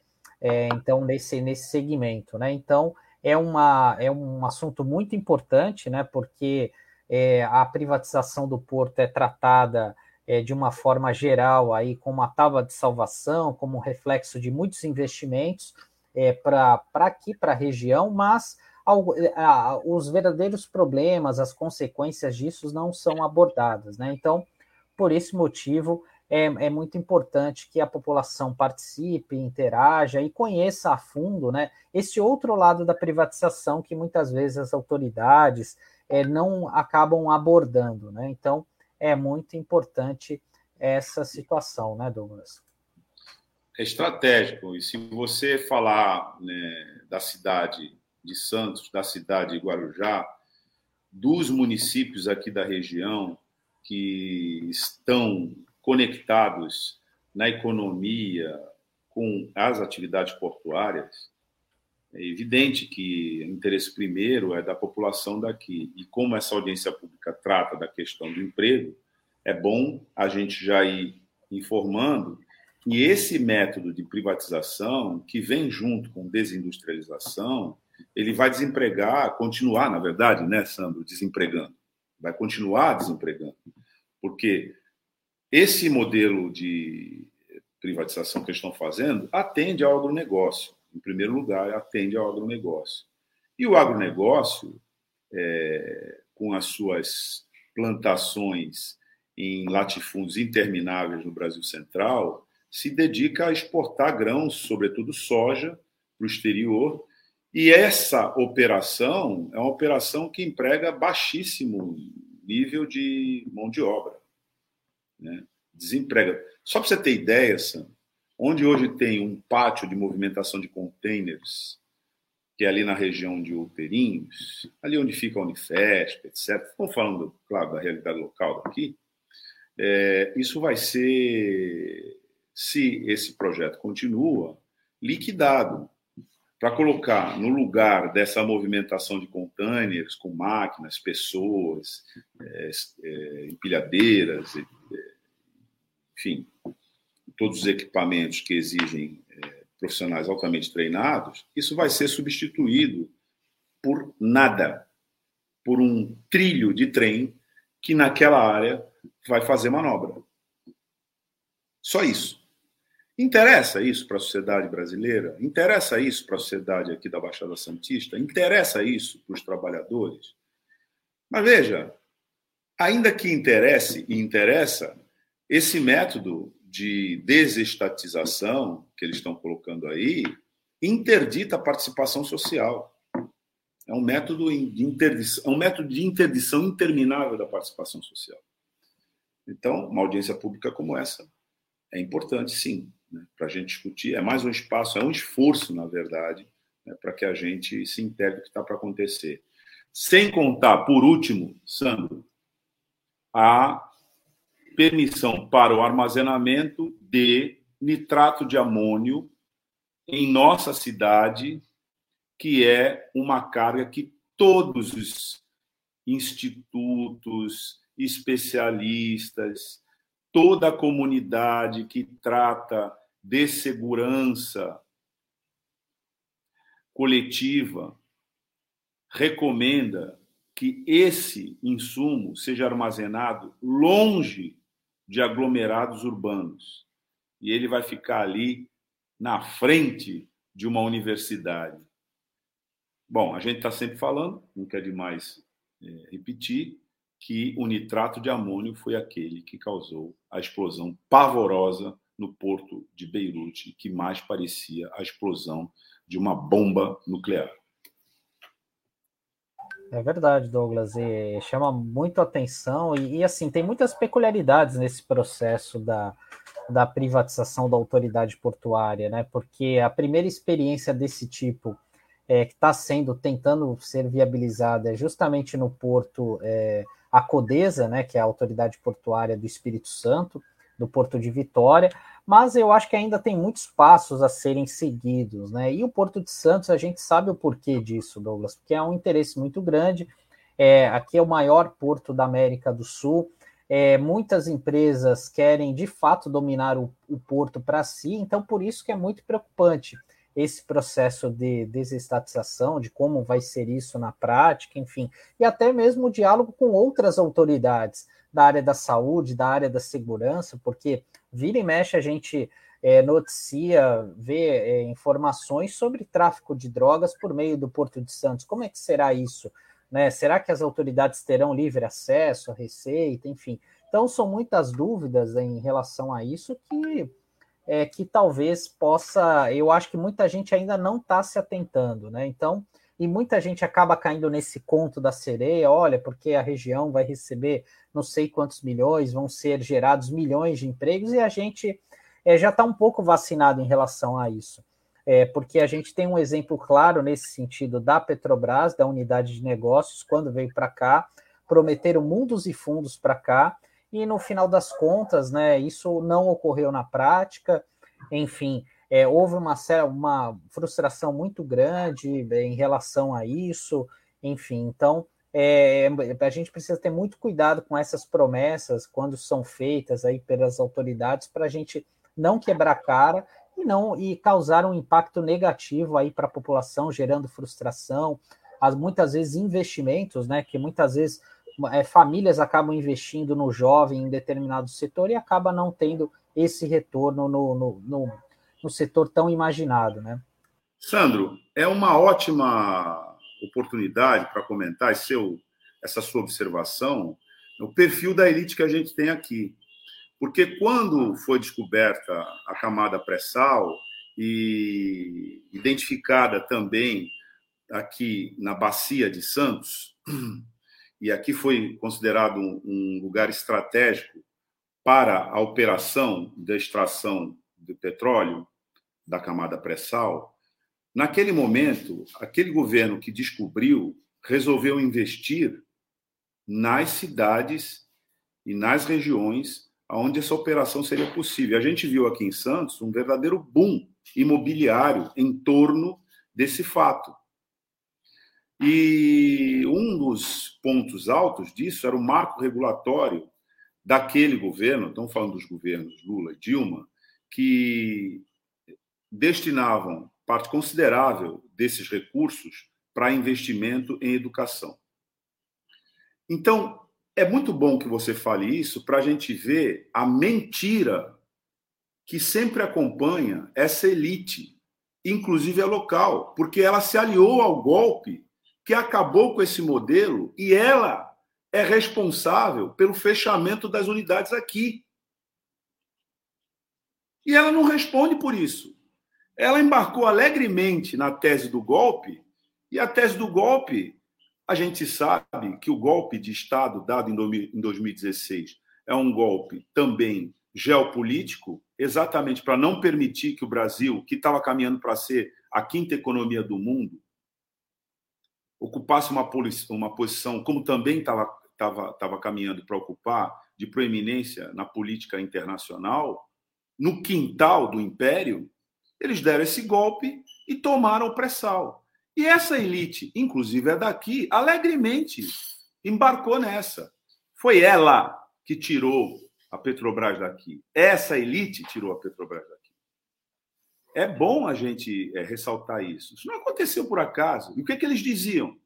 É, então, nesse, nesse segmento, né? Então, é, uma, é um assunto muito importante, né, porque é, a privatização do porto é tratada é, de uma forma geral aí como uma tábua de salvação, como um reflexo de muitos investimentos é, para aqui, para a região, mas ao, a, os verdadeiros problemas, as consequências disso não são abordadas. Né? Então, por esse motivo, é, é, muito importante que a população participe, interaja e conheça a fundo né, esse outro lado da privatização que muitas vezes as autoridades é, não acabam abordando. Né? Então, é muito importante essa situação, né, Douglas? É estratégico. E se você falar né, da cidade de Santos, da cidade de Guarujá, dos municípios aqui da região que estão conectados na economia com as atividades portuárias, é evidente que o interesse primeiro é da população daqui. E como essa audiência pública trata da questão do emprego, é bom a gente já ir informando que esse método de privatização, que vem junto com desindustrialização, ele vai desempregar, continuar, na verdade, né, Sandro, desempregando. Vai continuar desempregando. Porque esse modelo de privatização que eles estão fazendo atende ao agronegócio. Em primeiro lugar, atende ao agronegócio. E o agronegócio, é, com as suas plantações em latifúndios intermináveis no Brasil Central, se dedica a exportar grãos, sobretudo soja, para o exterior. E essa operação é uma operação que emprega baixíssimo nível de mão de obra né? desemprega. Só para você ter ideia, Sam, onde hoje tem um pátio de movimentação de containers, que é ali na região de Outeirinhos, ali onde fica a Unifesp, etc. Estamos falando, claro, da realidade local daqui. É, isso vai ser, se esse projeto continua, liquidado para colocar no lugar dessa movimentação de containers com máquinas, pessoas, é, é, empilhadeiras, enfim, todos os equipamentos que exigem é, profissionais altamente treinados, isso vai ser substituído por nada, por um trilho de trem que naquela área vai fazer manobra. Só isso. Interessa isso para a sociedade brasileira? Interessa isso para a sociedade aqui da Baixada Santista? Interessa isso para os trabalhadores? Mas veja, ainda que interesse e interessa, esse método de desestatização que eles estão colocando aí interdita a participação social. É um método de interdição, é um método de interdição interminável da participação social. Então, uma audiência pública como essa é importante, sim, né, para a gente discutir. É mais um espaço, é um esforço, na verdade, né, para que a gente se integre o que está para acontecer. Sem contar, por último, Sandro, a permissão para o armazenamento de nitrato de amônio em nossa cidade, que é uma carga que todos os institutos, especialistas, toda a comunidade que trata de segurança coletiva recomenda que esse insumo seja armazenado longe de aglomerados urbanos. E ele vai ficar ali na frente de uma universidade. Bom, a gente está sempre falando, não quer demais é, repetir, que o nitrato de amônio foi aquele que causou a explosão pavorosa no porto de Beirute, que mais parecia a explosão de uma bomba nuclear. É verdade, Douglas, e chama muito atenção e, e, assim tem muitas peculiaridades nesse processo da, da privatização da autoridade portuária, né? Porque a primeira experiência desse tipo é, que está sendo tentando ser viabilizada é justamente no porto é, a Codesa, né? Que é a autoridade portuária do Espírito Santo, do Porto de Vitória mas eu acho que ainda tem muitos passos a serem seguidos, né? E o Porto de Santos, a gente sabe o porquê disso, Douglas, porque é um interesse muito grande. É, aqui é o maior porto da América do Sul. É, muitas empresas querem de fato dominar o, o porto para si, então por isso que é muito preocupante esse processo de desestatização, de como vai ser isso na prática, enfim, e até mesmo o diálogo com outras autoridades da área da saúde, da área da segurança, porque vira e mexe a gente é, noticia, vê é, informações sobre tráfico de drogas por meio do Porto de Santos. Como é que será isso? Né? Será que as autoridades terão livre acesso à receita? Enfim. Então, são muitas dúvidas em relação a isso que é, que talvez possa. Eu acho que muita gente ainda não está se atentando, né? Então, e muita gente acaba caindo nesse conto da sereia, olha, porque a região vai receber não sei quantos milhões, vão ser gerados milhões de empregos, e a gente é, já está um pouco vacinado em relação a isso. É, porque a gente tem um exemplo claro nesse sentido da Petrobras, da unidade de negócios, quando veio para cá, prometeram mundos e fundos para cá, e no final das contas, né, isso não ocorreu na prática, enfim, é, houve uma, uma frustração muito grande é, em relação a isso, enfim, então é, a gente precisa ter muito cuidado com essas promessas quando são feitas aí pelas autoridades para a gente não quebrar cara e não e causar um impacto negativo aí para a população, gerando frustração, as, muitas vezes investimentos, né, que muitas vezes é, famílias acabam investindo no jovem em determinado setor e acaba não tendo esse retorno no, no, no, no setor tão imaginado, né? Sandro, é uma ótima oportunidade para comentar esse essa sua observação, o perfil da elite que a gente tem aqui. Porque quando foi descoberta a camada pré-sal e identificada também aqui na bacia de Santos, e aqui foi considerado um lugar estratégico para a operação da extração do petróleo da camada pré-sal, naquele momento, aquele governo que descobriu resolveu investir nas cidades e nas regiões onde essa operação seria possível. A gente viu aqui em Santos um verdadeiro boom imobiliário em torno desse fato. E um dos pontos altos disso era o marco regulatório daquele governo, estamos falando dos governos Lula e Dilma, que destinavam parte considerável desses recursos para investimento em educação. Então, é muito bom que você fale isso para a gente ver a mentira que sempre acompanha essa elite, inclusive a local, porque ela se aliou ao golpe que acabou com esse modelo e ela é responsável pelo fechamento das unidades aqui. E ela não responde por isso. Ela embarcou alegremente na tese do golpe, e a tese do golpe, a gente sabe que o golpe de Estado dado em 2016 é um golpe também geopolítico, exatamente para não permitir que o Brasil, que estava caminhando para ser a quinta economia do mundo, ocupasse uma, uma posição, como também estava caminhando para ocupar, de proeminência na política internacional, no quintal do império, eles deram esse golpe e tomaram o pré-sal. E essa elite, inclusive é daqui, alegremente embarcou nessa. Foi ela que tirou a Petrobras daqui. Essa elite tirou a Petrobras daqui. É bom a gente é, ressaltar isso. Isso não aconteceu por acaso. E o que, é que eles diziam?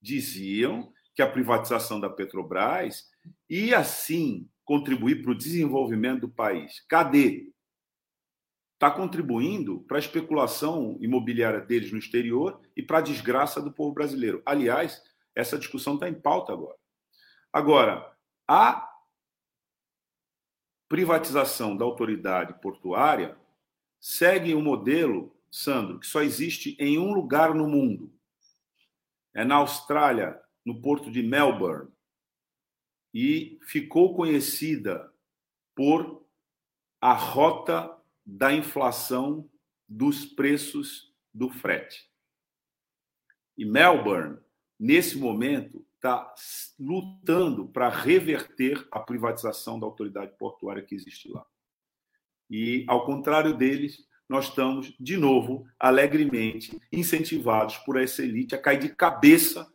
Diziam que a privatização da Petrobras ia, sim, contribuir para o desenvolvimento do país. Cadê? Está contribuindo para a especulação imobiliária deles no exterior e para a desgraça do povo brasileiro. Aliás, essa discussão está em pauta agora. Agora, a privatização da autoridade portuária segue um modelo, Sandro, que só existe em um lugar no mundo. É na Austrália, no porto de Melbourne. E ficou conhecida por a rota da inflação dos preços do frete. E Melbourne, nesse momento, está lutando para reverter a privatização da autoridade portuária que existe lá. E, ao contrário deles, nós estamos, de novo, alegremente incentivados por essa elite a cair de cabeça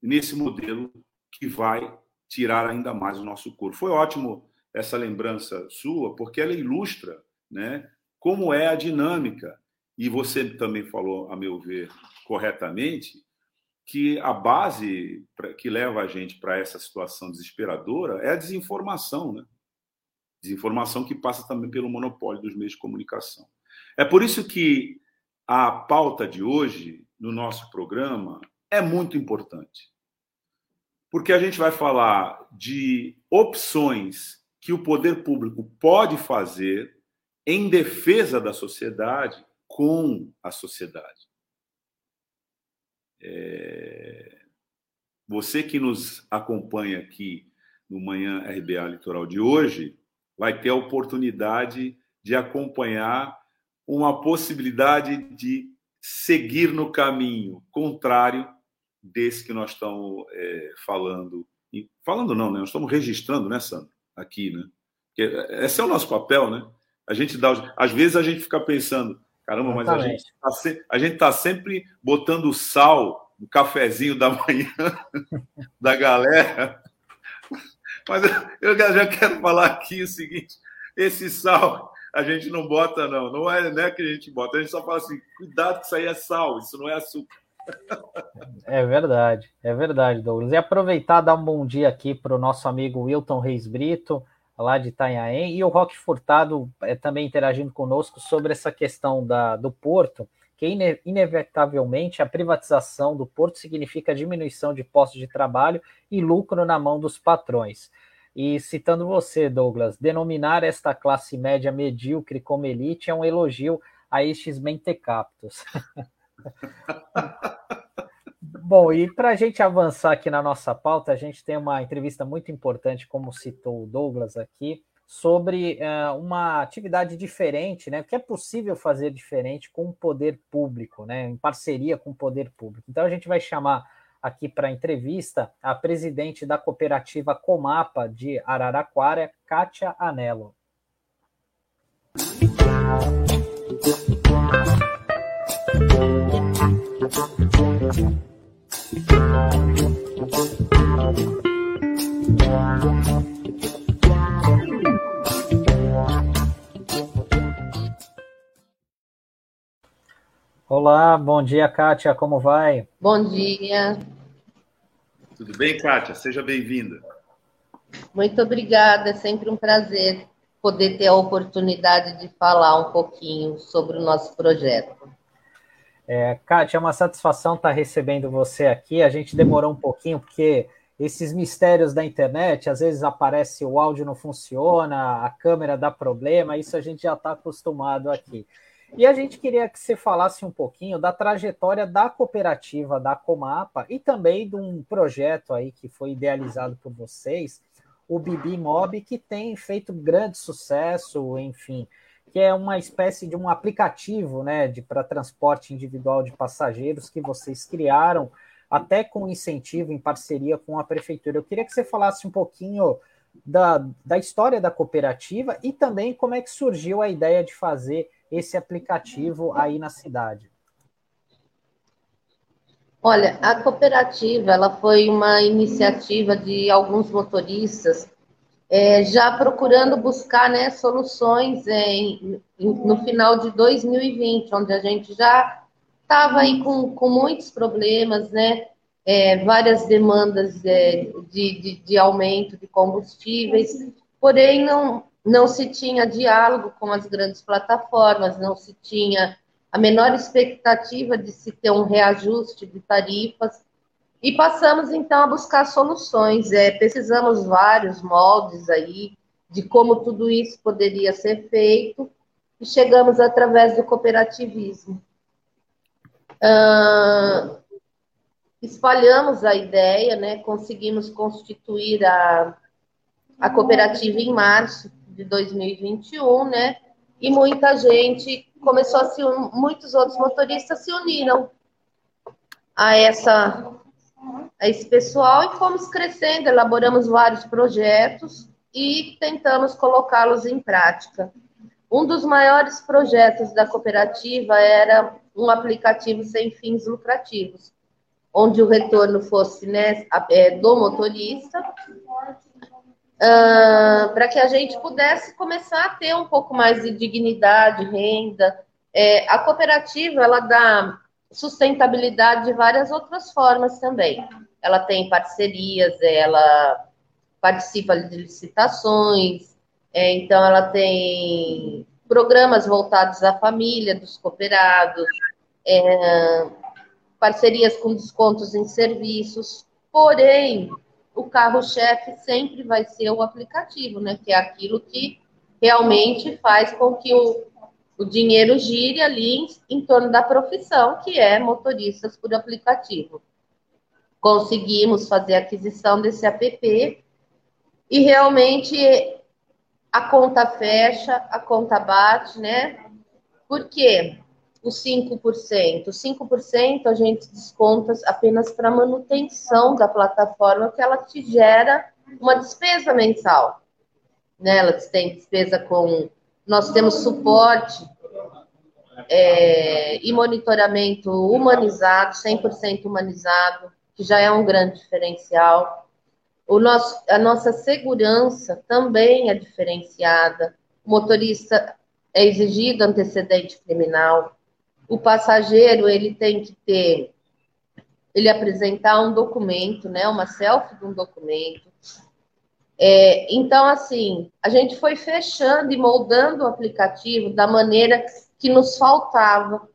nesse modelo que vai tirar ainda mais o nosso corpo. Foi ótimo essa lembrança sua, porque ela ilustra né, como é a dinâmica. E você também falou, a meu ver, corretamente, que a base que leva a gente para essa situação desesperadora é a desinformação, né? Desinformação que passa também pelo monopólio dos meios de comunicação. É por isso que a pauta de hoje, no nosso programa, é muito importante. Porque a gente vai falar de opções que o poder público pode fazer em defesa da sociedade com a sociedade. É... Você que nos acompanha aqui no Manhã RBA Litoral de hoje, vai ter a oportunidade de acompanhar uma possibilidade de seguir no caminho contrário desse que nós estamos é, falando. Falando não, né? Nós estamos registrando, né, Sandro? Aqui, né? Porque esse é o nosso papel, né? A gente dá. Às vezes a gente fica pensando, Caramba, mas a gente, tá se... a gente tá sempre botando sal no cafezinho da manhã da galera. Mas eu já quero falar aqui o seguinte: esse sal a gente não bota, não. Não é, não é que a gente bota, a gente só fala assim: cuidado que isso aí é sal, isso não é açúcar. É verdade, é verdade, Douglas. E aproveitar dar um bom dia aqui para o nosso amigo Wilton Reis Brito, lá de Itanhaém, e o Roque Furtado é, também interagindo conosco sobre essa questão da, do porto, que ine, inevitavelmente a privatização do porto significa diminuição de postos de trabalho e lucro na mão dos patrões. E citando você, Douglas, denominar esta classe média medíocre como elite é um elogio a estes mentecaptos. Bom, e para a gente avançar aqui na nossa pauta, a gente tem uma entrevista muito importante, como citou o Douglas aqui, sobre uh, uma atividade diferente, né? Que é possível fazer diferente com o poder público, né? Em parceria com o poder público. Então a gente vai chamar aqui para a entrevista a presidente da cooperativa Comapa de Araraquara, Kátia Anello. Olá, bom dia, Kátia, como vai? Bom dia. Tudo bem, Kátia? Seja bem-vinda. Muito obrigada, é sempre um prazer poder ter a oportunidade de falar um pouquinho sobre o nosso projeto. É, Kátia, é uma satisfação estar recebendo você aqui. A gente demorou um pouquinho, porque esses mistérios da internet, às vezes aparece o áudio não funciona, a câmera dá problema, isso a gente já está acostumado aqui. E a gente queria que você falasse um pouquinho da trajetória da cooperativa da Comapa e também de um projeto aí que foi idealizado por vocês, o Bibi Mob, que tem feito grande sucesso, enfim, que é uma espécie de um aplicativo né, para transporte individual de passageiros que vocês criaram até com incentivo em parceria com a prefeitura. Eu queria que você falasse um pouquinho da, da história da cooperativa e também como é que surgiu a ideia de fazer esse aplicativo aí na cidade. Olha, a cooperativa ela foi uma iniciativa de alguns motoristas é, já procurando buscar né, soluções em, no final de 2020, onde a gente já estava aí com, com muitos problemas, né? É, várias demandas é, de, de, de, aumento de combustíveis, porém não, não se tinha diálogo com as grandes plataformas, não se tinha a menor expectativa de se ter um reajuste de tarifas, e passamos então a buscar soluções. É, precisamos vários moldes aí de como tudo isso poderia ser feito, e chegamos através do cooperativismo. Espalhamos a ideia, né? conseguimos constituir a, a cooperativa em março de 2021, né? E muita gente começou a se muitos outros motoristas se uniram a essa esse pessoal e fomos crescendo, elaboramos vários projetos e tentamos colocá-los em prática. Um dos maiores projetos da cooperativa era um aplicativo sem fins lucrativos, onde o retorno fosse né, é, do motorista, uh, para que a gente pudesse começar a ter um pouco mais de dignidade, renda. É, a cooperativa ela dá sustentabilidade de várias outras formas também. Ela tem parcerias, ela participa de licitações, é, então ela tem programas voltados à família dos cooperados, é, parcerias com descontos em serviços, porém o carro-chefe sempre vai ser o aplicativo, né? Que é aquilo que realmente faz com que o, o dinheiro gire ali em, em torno da profissão, que é motoristas por aplicativo. Conseguimos fazer a aquisição desse app e realmente a conta fecha, a conta bate, né? Por quê? os 5%. Os 5% a gente desconta apenas para manutenção da plataforma, que ela te gera uma despesa mensal. Né? Ela tem despesa com. Nós temos suporte é, e monitoramento humanizado, 100% humanizado, que já é um grande diferencial. O nosso, a nossa segurança também é diferenciada. O motorista é exigido antecedente criminal o passageiro ele tem que ter, ele apresentar um documento, né, uma selfie de um documento. É, então, assim, a gente foi fechando e moldando o aplicativo da maneira que nos faltava,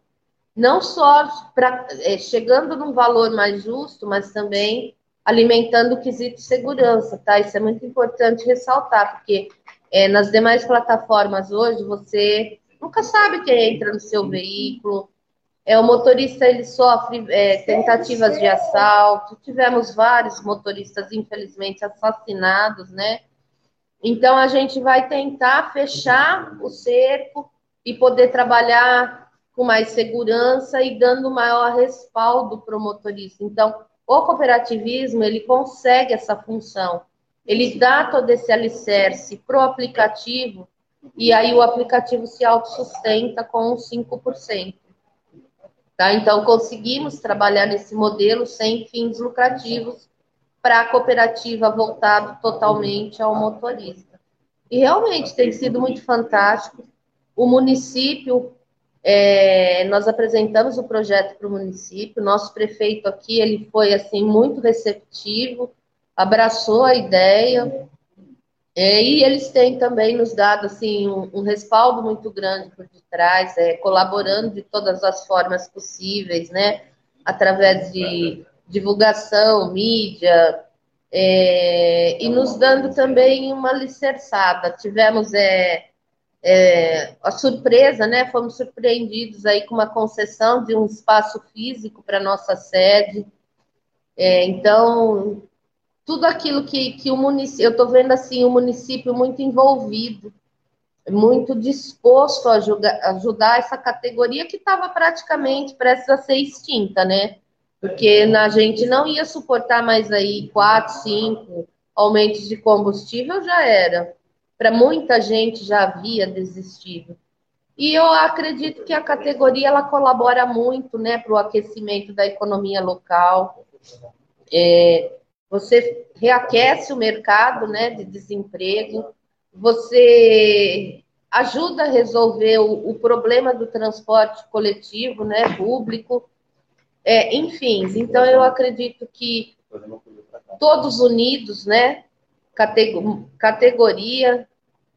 não só pra, é, chegando num valor mais justo, mas também alimentando o quesito segurança, tá? Isso é muito importante ressaltar, porque é, nas demais plataformas hoje você nunca sabe quem entra no seu veículo. É, o motorista ele sofre é, tentativas de assalto. Tivemos vários motoristas, infelizmente, assassinados, né? Então a gente vai tentar fechar o cerco e poder trabalhar com mais segurança e dando maior respaldo para o motorista. Então, o cooperativismo ele consegue essa função. Ele dá todo esse alicerce para o aplicativo e aí o aplicativo se autossustenta com os 5%. Tá? Então, conseguimos trabalhar nesse modelo sem fins lucrativos para a cooperativa voltado totalmente ao motorista. E realmente tem sido muito fantástico. O município, é, nós apresentamos o projeto para o município, nosso prefeito aqui, ele foi assim muito receptivo, abraçou a ideia, é, e eles têm também nos dado assim um, um, respaldo muito grande por detrás, é, colaborando de todas as formas possíveis, né? Através de divulgação, mídia, é, e nos dando também uma licenciada. Tivemos é, é, a surpresa, né? Fomos surpreendidos aí com uma concessão de um espaço físico para nossa sede. É, então, tudo aquilo que, que o município, eu estou vendo assim, o município muito envolvido, muito disposto a ajudar, ajudar essa categoria que estava praticamente prestes a ser extinta, né? porque a gente não ia suportar mais aí quatro, cinco aumentos de combustível, já era. Para muita gente já havia desistido. E eu acredito que a categoria ela colabora muito né, para o aquecimento da economia local. É, você reaquece o mercado né, de desemprego, você ajuda a resolver o, o problema do transporte coletivo, né, público, é, enfim. Então, eu acredito que todos unidos, né, categoria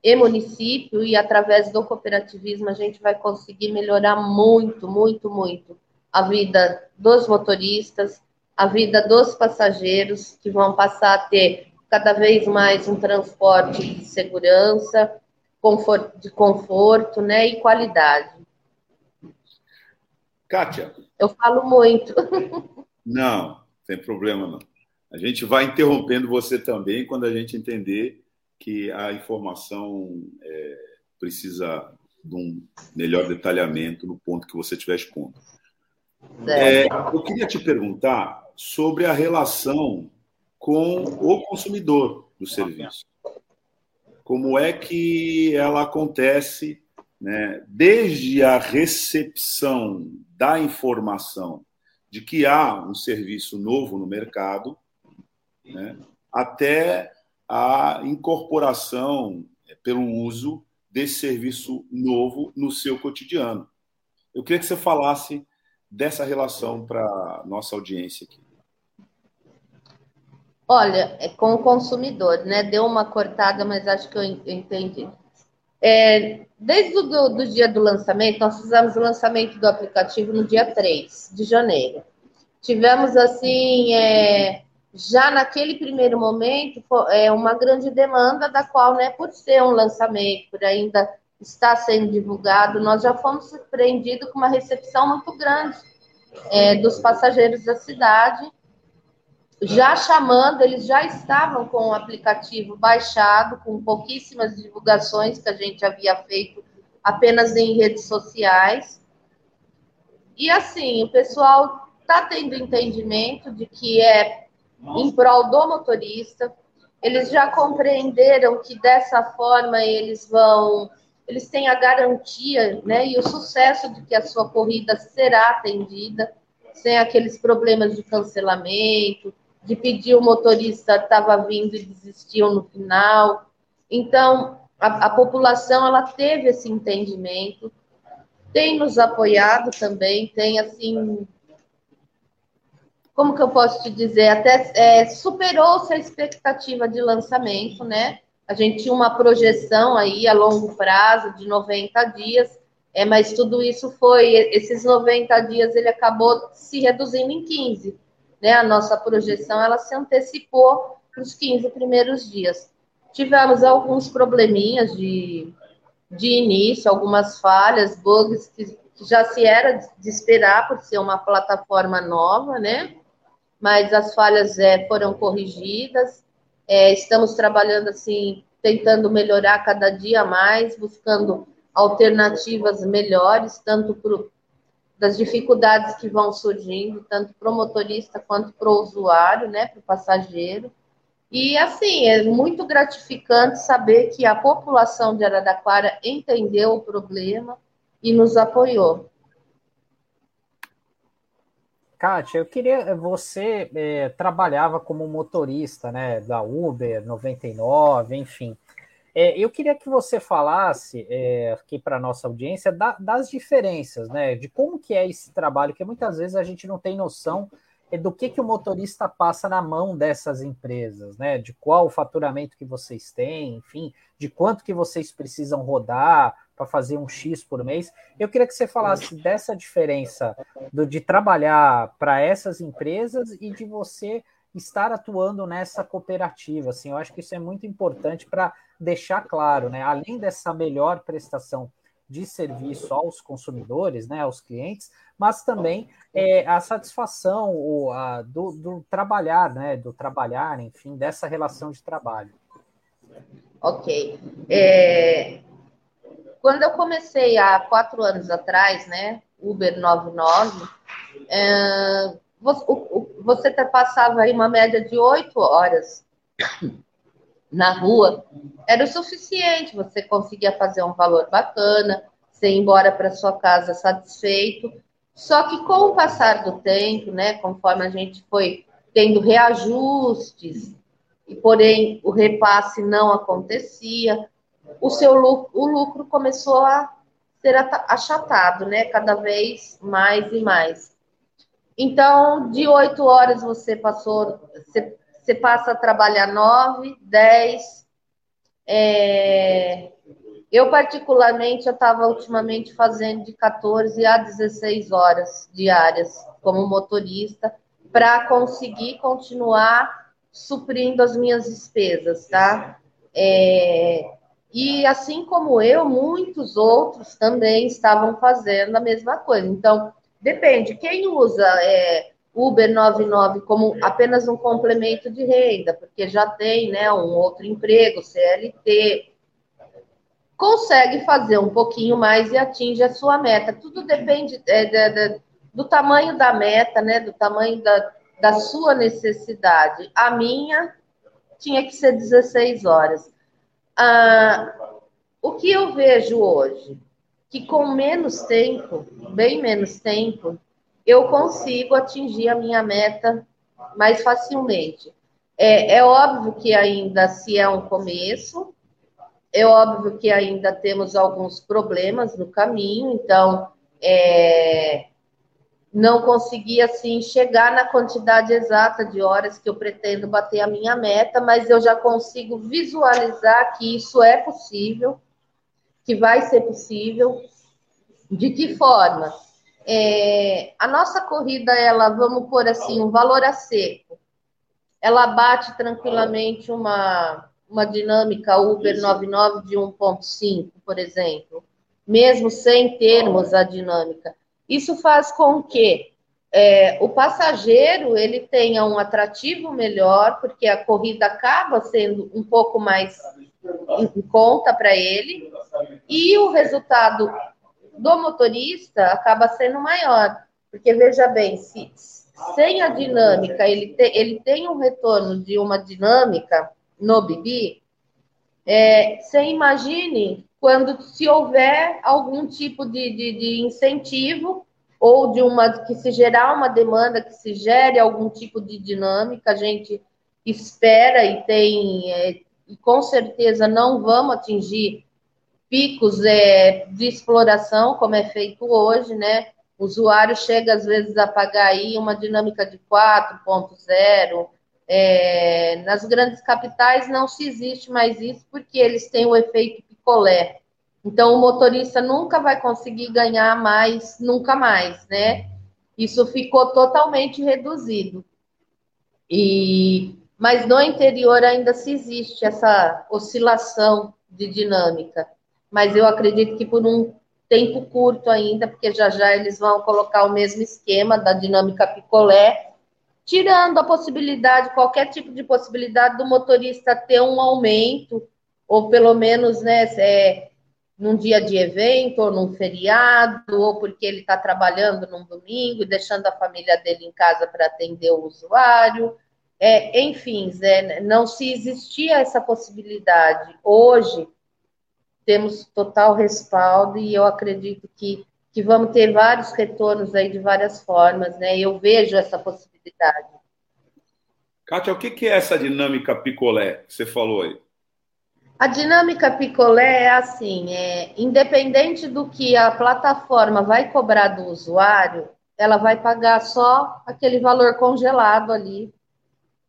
e município, e através do cooperativismo, a gente vai conseguir melhorar muito, muito, muito a vida dos motoristas, a vida dos passageiros, que vão passar a ter cada vez mais um transporte de segurança, conforto, de conforto né, e qualidade. Kátia. Eu falo muito. Não, sem problema não. A gente vai interrompendo você também quando a gente entender que a informação é, precisa de um melhor detalhamento no ponto que você estiver expondo. É, eu queria te perguntar sobre a relação com o consumidor do serviço. Como é que ela acontece né, desde a recepção da informação de que há um serviço novo no mercado, né, até a incorporação é, pelo uso desse serviço novo no seu cotidiano. Eu queria que você falasse dessa relação para nossa audiência aqui. Olha, é com o consumidor, né? Deu uma cortada, mas acho que eu entendi. É, desde o do, do, dia do lançamento, nós fizemos o lançamento do aplicativo no dia 3 de janeiro. Tivemos, assim, é, já naquele primeiro momento, é, uma grande demanda, da qual, né, por ser um lançamento, por ainda estar sendo divulgado, nós já fomos surpreendidos com uma recepção muito grande é, dos passageiros da cidade já chamando, eles já estavam com o aplicativo baixado, com pouquíssimas divulgações que a gente havia feito apenas em redes sociais. E assim, o pessoal está tendo entendimento de que é em prol do motorista. Eles já compreenderam que dessa forma eles vão, eles têm a garantia, né, e o sucesso de que a sua corrida será atendida, sem aqueles problemas de cancelamento, de pedir o motorista estava vindo e desistiu no final. Então, a, a, população ela teve esse entendimento, tem nos apoiado também, tem assim, como que eu posso te dizer, até é, superou-se a expectativa de lançamento, né? A gente tinha uma projeção aí a longo prazo de 90 dias, é, mas tudo isso foi, esses 90 dias ele acabou se reduzindo em 15 né, a nossa projeção ela se antecipou para os 15 primeiros dias. Tivemos alguns probleminhas de, de início, algumas falhas, bugs que, já se era de esperar por ser uma plataforma nova, né? Mas as falhas é, foram corrigidas. É, estamos trabalhando assim, tentando melhorar cada dia mais, buscando alternativas melhores, tanto das dificuldades que vão surgindo, tanto para o motorista quanto para o usuário, né, para o passageiro. E assim, é muito gratificante saber que a população de Araraquara entendeu o problema e nos apoiou. Kátia, eu queria. Você é, trabalhava como motorista, né, da Uber 99, enfim. É, eu queria que você falasse é, aqui para nossa audiência da, das diferenças, né? De como que é esse trabalho, que muitas vezes a gente não tem noção do que, que o motorista passa na mão dessas empresas, né? De qual o faturamento que vocês têm, enfim, de quanto que vocês precisam rodar para fazer um X por mês. Eu queria que você falasse dessa diferença do, de trabalhar para essas empresas e de você estar atuando nessa cooperativa. Assim, eu acho que isso é muito importante para deixar claro, né? Além dessa melhor prestação de serviço aos consumidores, né, aos clientes, mas também é, a satisfação o, a, do, do, trabalhar, né, do trabalhar, enfim, dessa relação de trabalho. Ok. É, quando eu comecei há quatro anos atrás, né, Uber 99, é, você passava aí uma média de oito horas na rua, era o suficiente, você conseguia fazer um valor bacana, você ir embora para sua casa satisfeito. Só que com o passar do tempo, né, conforme a gente foi tendo reajustes, e porém o repasse não acontecia, o seu lucro, o lucro começou a ser achatado, né, cada vez mais e mais. Então, de oito horas você passou, você, você, passa a trabalhar nove, dez. É... Eu, particularmente, eu estava ultimamente fazendo de 14 a 16 horas diárias como motorista para conseguir continuar suprindo as minhas despesas, tá? É... E assim como eu, muitos outros também estavam fazendo a mesma coisa. Então, Depende. Quem usa é, Uber 99 como apenas um complemento de renda, porque já tem né, um outro emprego, CLT, consegue fazer um pouquinho mais e atinge a sua meta. Tudo depende é, do tamanho da meta, né, do tamanho da, da sua necessidade. A minha tinha que ser 16 horas. Ah, o que eu vejo hoje? que com menos tempo, bem menos tempo, eu consigo atingir a minha meta mais facilmente. É, é óbvio que ainda se é um começo, é óbvio que ainda temos alguns problemas no caminho, então é, não consegui assim chegar na quantidade exata de horas que eu pretendo bater a minha meta, mas eu já consigo visualizar que isso é possível que vai ser possível. De que forma? É, a nossa corrida, ela, vamos pôr assim, um valor a seco. Ela bate tranquilamente uma, uma dinâmica Uber 99 de 1.5, por exemplo, mesmo sem termos a dinâmica. Isso faz com que é, o passageiro ele tenha um atrativo melhor, porque a corrida acaba sendo um pouco mais em conta para ele, e o resultado do motorista acaba sendo maior. Porque, veja bem, se sem a dinâmica ele, te, ele tem um retorno de uma dinâmica no Bibi, é, você imagine quando se houver algum tipo de, de, de, incentivo ou de uma que se gerar uma demanda, que se gere algum tipo de dinâmica, a gente espera e tem é, e com certeza não vamos atingir picos é, de exploração, como é feito hoje, né? O usuário chega às vezes a pagar aí uma dinâmica de 4.0. É, nas grandes capitais não se existe mais isso porque eles têm o efeito picolé. Então o motorista nunca vai conseguir ganhar mais, nunca mais, né? Isso ficou totalmente reduzido. E mas no interior ainda se existe essa oscilação de dinâmica. Mas eu acredito que por um tempo curto ainda, porque já já eles vão colocar o mesmo esquema da dinâmica picolé, tirando a possibilidade, qualquer tipo de possibilidade do motorista ter um aumento, ou pelo menos, né, é, num dia de evento, ou num feriado, ou porque ele está trabalhando num domingo e deixando a família dele em casa para atender o usuário. É, enfim, Zé, não se existia essa possibilidade. Hoje, temos total respaldo e eu acredito que, que vamos ter vários retornos aí de várias formas, né? Eu vejo essa possibilidade. Kátia, o que é essa dinâmica picolé que você falou aí? A dinâmica picolé é assim, é, independente do que a plataforma vai cobrar do usuário, ela vai pagar só aquele valor congelado ali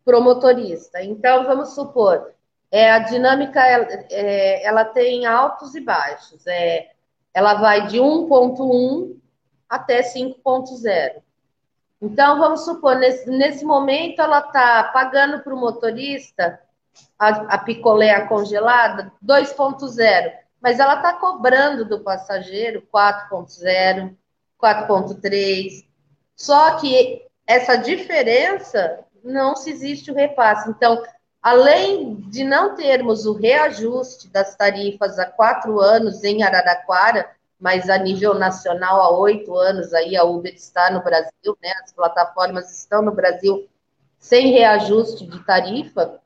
para o motorista. Então, vamos supor, é, a dinâmica é, ela tem altos e baixos. É, ela vai de 1.1 até 5.0. Então, vamos supor, nesse, nesse momento ela está pagando para o motorista a, a picolé congelada 2.0, mas ela está cobrando do passageiro 4.0, 4.3. Só que essa diferença não se existe o repasse. Então, além de não termos o reajuste das tarifas há quatro anos em Araraquara, mas a nível nacional, há oito anos aí a Uber está no Brasil, né? As plataformas estão no Brasil sem reajuste de tarifa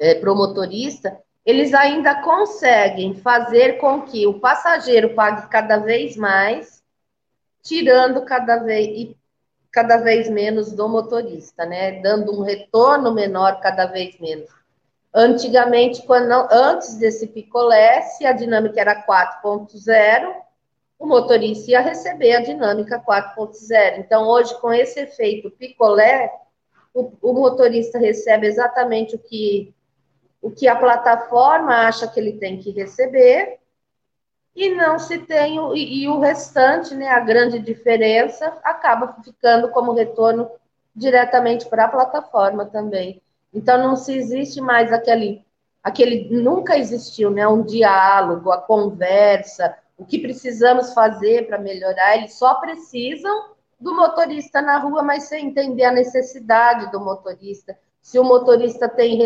é, para o motorista, eles ainda conseguem fazer com que o passageiro pague cada vez mais, tirando cada vez, cada vez menos do motorista, né? Dando um retorno menor cada vez menos. Antigamente, quando, antes desse picolé, se a dinâmica era 4.0, o motorista ia receber a dinâmica 4.0. Então, hoje, com esse efeito picolé, o, o, motorista recebe exatamente o que, o que a plataforma acha que ele tem que receber, e não se tem, e, e o restante, né, a grande diferença, acaba ficando como retorno diretamente para a plataforma também. Então não se existe mais aquele, aquele nunca existiu, né? Um diálogo, a conversa, o que precisamos fazer para melhorar. Eles só precisam do motorista na rua, mas sem entender a necessidade do motorista. Se o motorista tem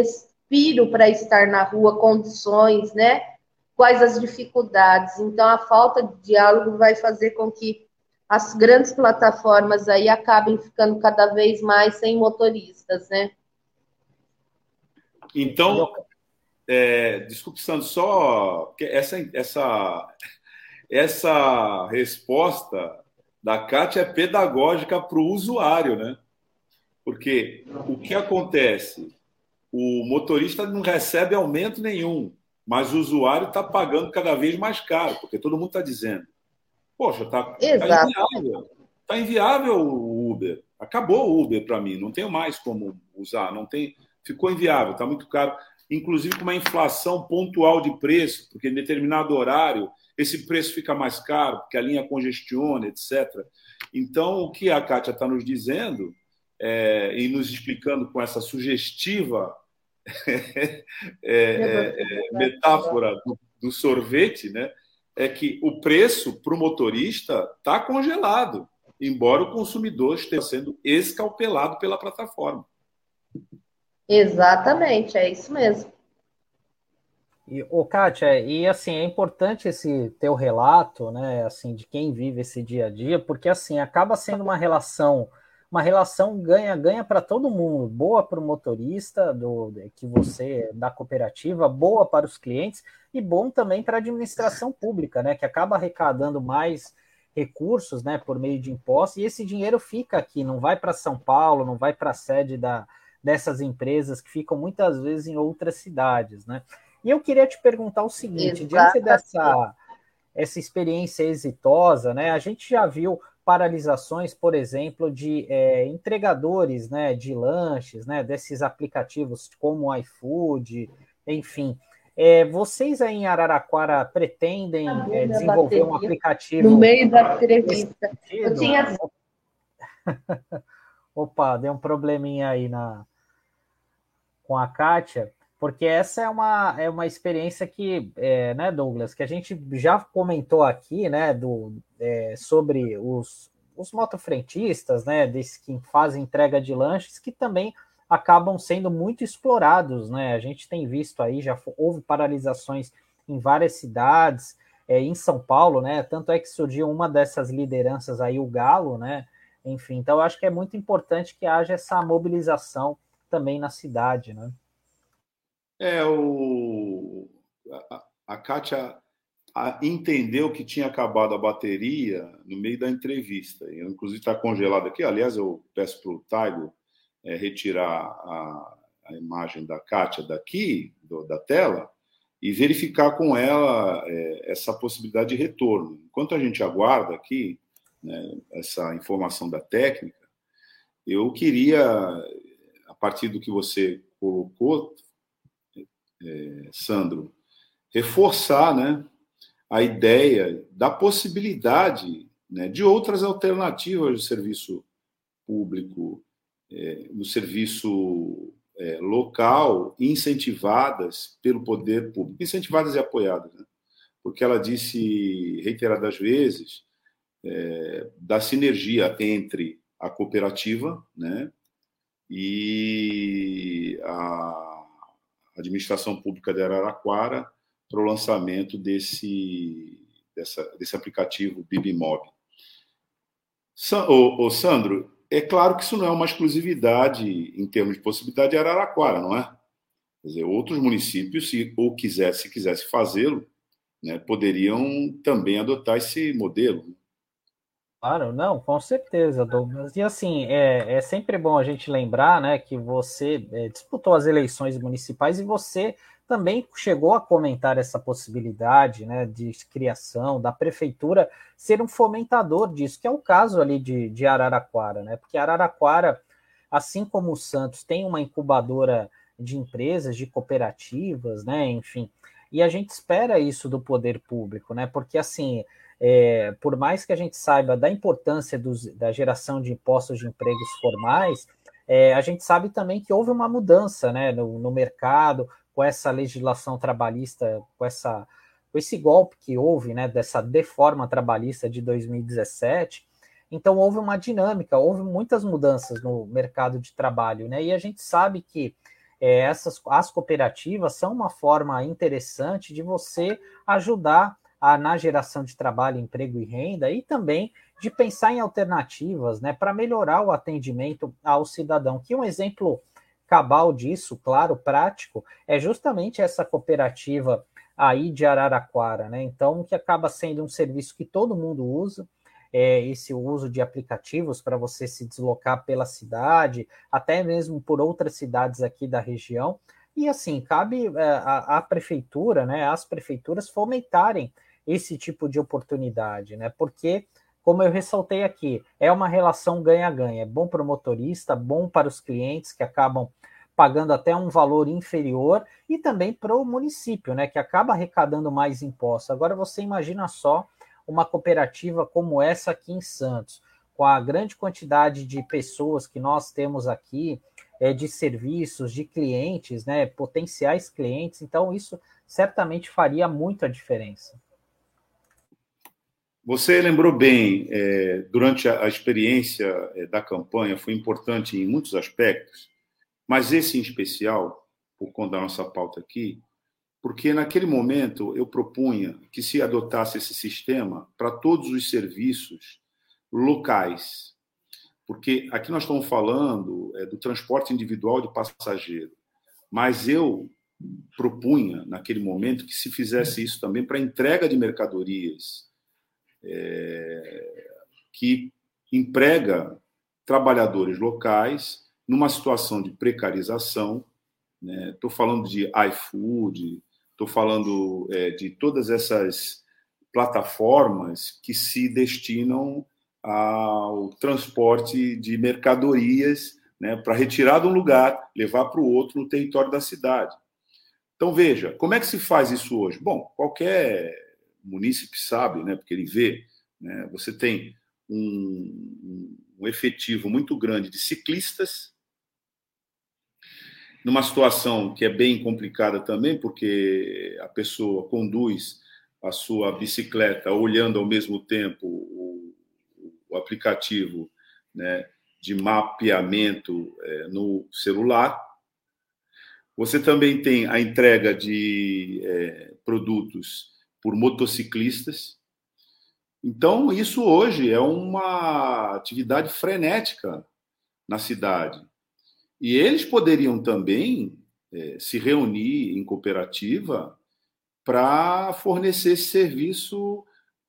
respiro para estar na rua, condições, né? Quais as dificuldades? Então a falta de diálogo vai fazer com que as grandes plataformas aí acabem ficando cada vez mais sem motoristas, né? Então, é, desculpe, Sandro, só essa, essa, essa resposta da Kátia é pedagógica para o usuário, né? Porque o que acontece? O motorista não recebe aumento nenhum, mas o usuário está pagando cada vez mais caro, porque todo mundo está dizendo: Poxa, está tá inviável. Está inviável o Uber. Acabou o Uber para mim, não tenho mais como usar, não tem ficou inviável, está muito caro, inclusive com uma inflação pontual de preço, porque em determinado horário esse preço fica mais caro, porque a linha congestiona, etc. Então, o que a Kátia está nos dizendo é, e nos explicando com essa sugestiva é, é, é, metáfora do, do, sorvete, né, é que o preço para o motorista está congelado, embora o consumidor esteja sendo escalpelado pela plataforma. Exatamente, é isso mesmo. E, ô, Kátia, e assim, é importante esse teu relato, né, assim, de quem vive esse dia a dia, porque assim, acaba sendo uma relação, uma relação ganha-ganha para todo mundo, boa para o motorista do que você da cooperativa, boa para os clientes e bom também para a administração pública, né, que acaba arrecadando mais recursos, né, por meio de impostos, e esse dinheiro fica aqui, não vai para São Paulo, não vai para a sede da, dessas empresas que ficam muitas vezes em outras cidades, né? E eu queria te perguntar o seguinte, diante dessa essa experiência exitosa, né? A gente já viu paralisações, por exemplo, de é, entregadores, né, de lanches, né, desses aplicativos como o iFood, enfim. É, vocês aí em Araraquara pretendem é, desenvolver um aplicativo? No meio da entrevista. Eu tinha... Opa, deu um probleminha aí na, com a Kátia, porque essa é uma, é uma experiência que, é, né, Douglas, que a gente já comentou aqui, né, do, é, sobre os, os motofrentistas, né, desses que fazem entrega de lanches, que também acabam sendo muito explorados, né, a gente tem visto aí, já houve paralisações em várias cidades, é, em São Paulo, né, tanto é que surgiu uma dessas lideranças aí, o Galo, né, enfim, então acho que é muito importante que haja essa mobilização também na cidade, né? É, o, a, a Kátia entendeu que tinha acabado a bateria no meio da entrevista. Eu, inclusive, está congelado aqui. Aliás, eu peço para o Taigo é, retirar a, a, imagem da Kátia daqui, do, da tela, e verificar com ela é, essa possibilidade de retorno. Enquanto a gente aguarda aqui né, essa informação da técnica, eu queria partir do que você colocou, é, Sandro, reforçar né, a ideia da possibilidade né, de outras alternativas de serviço público, é, no serviço é, local, incentivadas pelo poder público, incentivadas e apoiadas. Né? Porque ela disse reiteradas vezes é, da sinergia entre a cooperativa, né, e a administração pública de Araraquara para o lançamento desse, dessa, desse aplicativo Bibimob. Ô, Sandro, é claro que isso não é uma exclusividade em termos de possibilidade de Araraquara, não é? Quer dizer, outros municípios, se ou quisesse, se quisesse fazê-lo, né, poderiam também adotar esse modelo. Claro, não, com certeza, Douglas. E assim, é, é sempre bom a gente lembrar né, que você é, disputou as eleições municipais e você também chegou a comentar essa possibilidade né, de criação da prefeitura ser um fomentador disso, que é o caso ali de, de Araraquara, né? Porque Araraquara, assim como o Santos, tem uma incubadora de empresas, de cooperativas, né? Enfim, e a gente espera isso do poder público, né? Porque assim, é, por mais que a gente saiba da importância dos, da geração de impostos de empregos formais, é, a gente sabe também que houve uma mudança né, no, no mercado, com essa legislação trabalhista, com essa com esse golpe que houve, né, dessa deforma trabalhista de 2017, então houve uma dinâmica, houve muitas mudanças no mercado de trabalho, né, e a gente sabe que é, essas as cooperativas são uma forma interessante de você ajudar na geração de trabalho, emprego e renda, e também de pensar em alternativas, né, para melhorar o atendimento ao cidadão. Que um exemplo cabal disso, claro, prático, é justamente essa cooperativa aí de Araraquara, né? Então, que acaba sendo um serviço que todo mundo usa, é, esse uso de aplicativos para você se deslocar pela cidade, até mesmo por outras cidades aqui da região. E assim, cabe é, a, a prefeitura, né, as prefeituras fomentarem esse tipo de oportunidade, né? Porque, como eu ressaltei aqui, é uma relação ganha-ganha. É bom para o motorista, bom para os clientes que acabam pagando até um valor inferior, e também para o município, né, que acaba arrecadando mais impostos. Agora você imagina só uma cooperativa como essa aqui em Santos, com a grande quantidade de pessoas que nós temos aqui, é, de serviços, de clientes, né, potenciais clientes, então isso certamente faria muito a diferença. Você lembrou bem, é, durante a, a experiência é, da campanha, foi importante em muitos aspectos, mas esse em especial, por conta da nossa pauta aqui, porque naquele momento eu propunha que se adotasse esse sistema para todos os serviços locais. Porque aqui nós estamos falando é, do transporte individual de passageiro, mas eu propunha naquele momento que se fizesse isso também para entrega de mercadorias, é, que emprega trabalhadores locais numa situação de precarização. Estou né? falando de iFood, estou falando é, de todas essas plataformas que se destinam ao transporte de mercadorias né, para retirar de um lugar, levar para o outro no território da cidade. Então, veja, como é que se faz isso hoje? Bom, qualquer munícipe sabe, né, porque ele vê, né, você tem um, um efetivo muito grande de ciclistas, numa situação que é bem complicada também, porque a pessoa conduz a sua bicicleta olhando ao mesmo tempo o, o aplicativo né, de mapeamento é, no celular. Você também tem a entrega de é, produtos por motociclistas. Então, isso hoje é uma atividade frenética na cidade. E eles poderiam também é, se reunir em cooperativa para fornecer esse serviço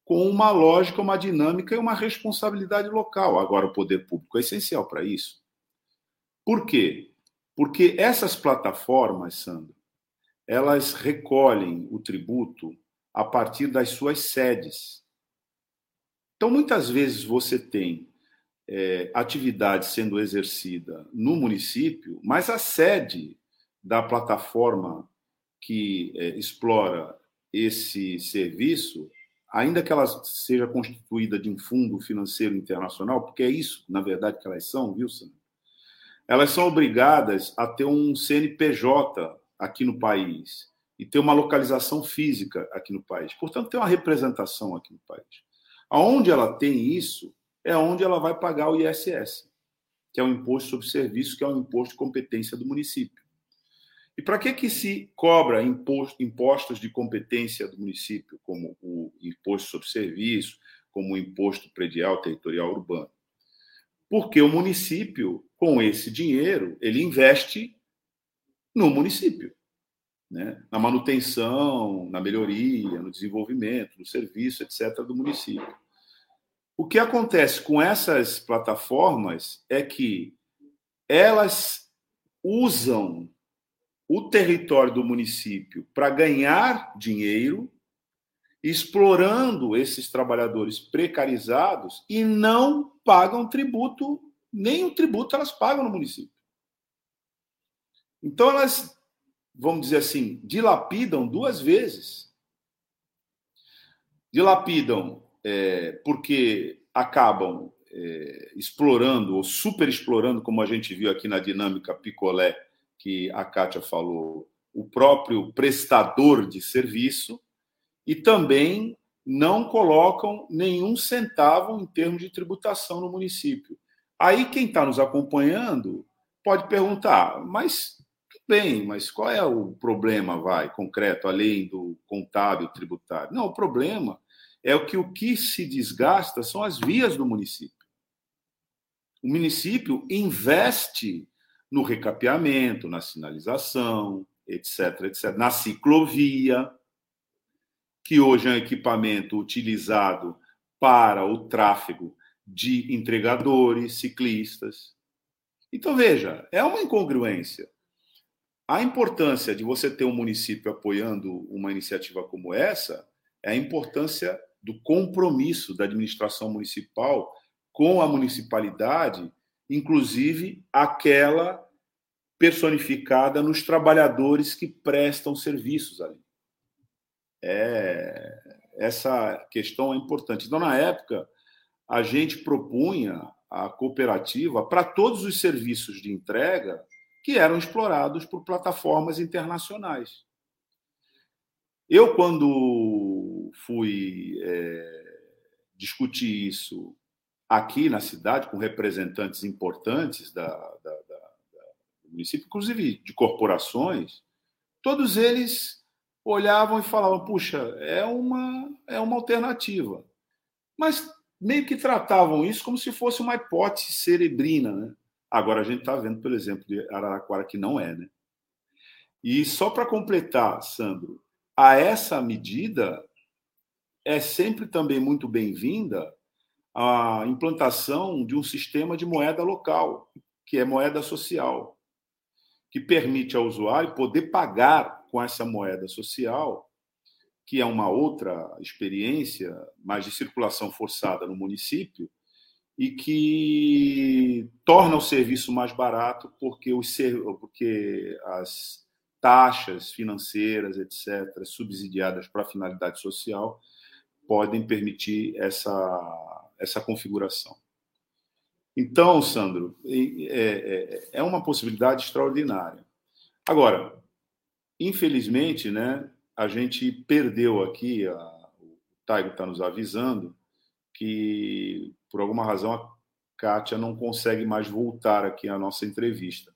com uma lógica, uma dinâmica e uma responsabilidade local. Agora, o poder público é essencial para isso. Por quê? Porque essas plataformas, Sandro, elas recolhem o tributo a partir das suas sedes. Então, muitas vezes você tem é, atividade sendo exercida no município, mas a sede da plataforma que é, explora esse serviço, ainda que ela seja constituída de um fundo financeiro internacional, porque é isso, na verdade, que elas são, Sandra? Elas são obrigadas a ter um CNPJ aqui no país e ter uma localização física aqui no país. Portanto, tem uma representação aqui no país. Aonde ela tem isso, é onde ela vai pagar o ISS, que é o Imposto sobre Serviço, que é o imposto de competência do município. E para que, que se cobra imposto, impostos de competência do município, como o imposto sobre serviço, como o imposto predial territorial urbano? Porque o município, com esse dinheiro, ele investe no município, né? na manutenção, na melhoria, no desenvolvimento, no serviço, etc., do município. O que acontece com essas plataformas é que elas usam o território do município para ganhar dinheiro, explorando esses trabalhadores precarizados e não pagam tributo, nem o tributo elas pagam no município. Então elas, vamos dizer assim, dilapidam duas vezes. Dilapidam é, porque acabam é, explorando ou super explorando, como a gente viu aqui na dinâmica picolé que a Kátia falou, o próprio prestador de serviço e também não colocam nenhum centavo em termos de tributação no município. Aí quem está nos acompanhando pode perguntar, mas bem, mas qual é o problema, vai, concreto, além do contábil tributário? Não, o problema é o que o que se desgasta são as vias do município. O município investe no recapeamento, na sinalização, etc, etc, na ciclovia, que hoje é um equipamento utilizado para o tráfego de entregadores, ciclistas. Então, veja, é uma incongruência. A importância de você ter um município apoiando uma iniciativa como essa é a importância do compromisso da administração municipal com a municipalidade inclusive aquela personificada nos trabalhadores que prestam serviços ali. É, essa questão é importante. Então, na época, a gente propunha a cooperativa para todos os serviços de entrega que eram explorados por plataformas internacionais. Eu, quando fui é, discutir isso aqui na cidade, com representantes importantes da, da, da, do município, inclusive de corporações, todos eles olhavam e falavam: puxa, é uma, é uma alternativa. Mas meio que tratavam isso como se fosse uma hipótese cerebrina. Né? Agora a gente está vendo, por exemplo, de Araraquara que não é. Né? E só para completar, Sandro, a essa medida é sempre também muito bem-vinda a implantação de um sistema de moeda local, que é moeda social, que permite ao usuário poder pagar com essa moeda social, que é uma outra experiência, mais de circulação forçada no município, e que torna o serviço mais barato porque, os, porque as taxas financeiras, etc., subsidiadas para finalidade social, podem permitir essa essa configuração. Então, Sandro, é, é, é uma possibilidade extraordinária. Agora, infelizmente, né, a gente perdeu aqui, a, o Taigo está nos avisando, que por alguma razão a Kátia não consegue mais voltar aqui à nossa entrevista.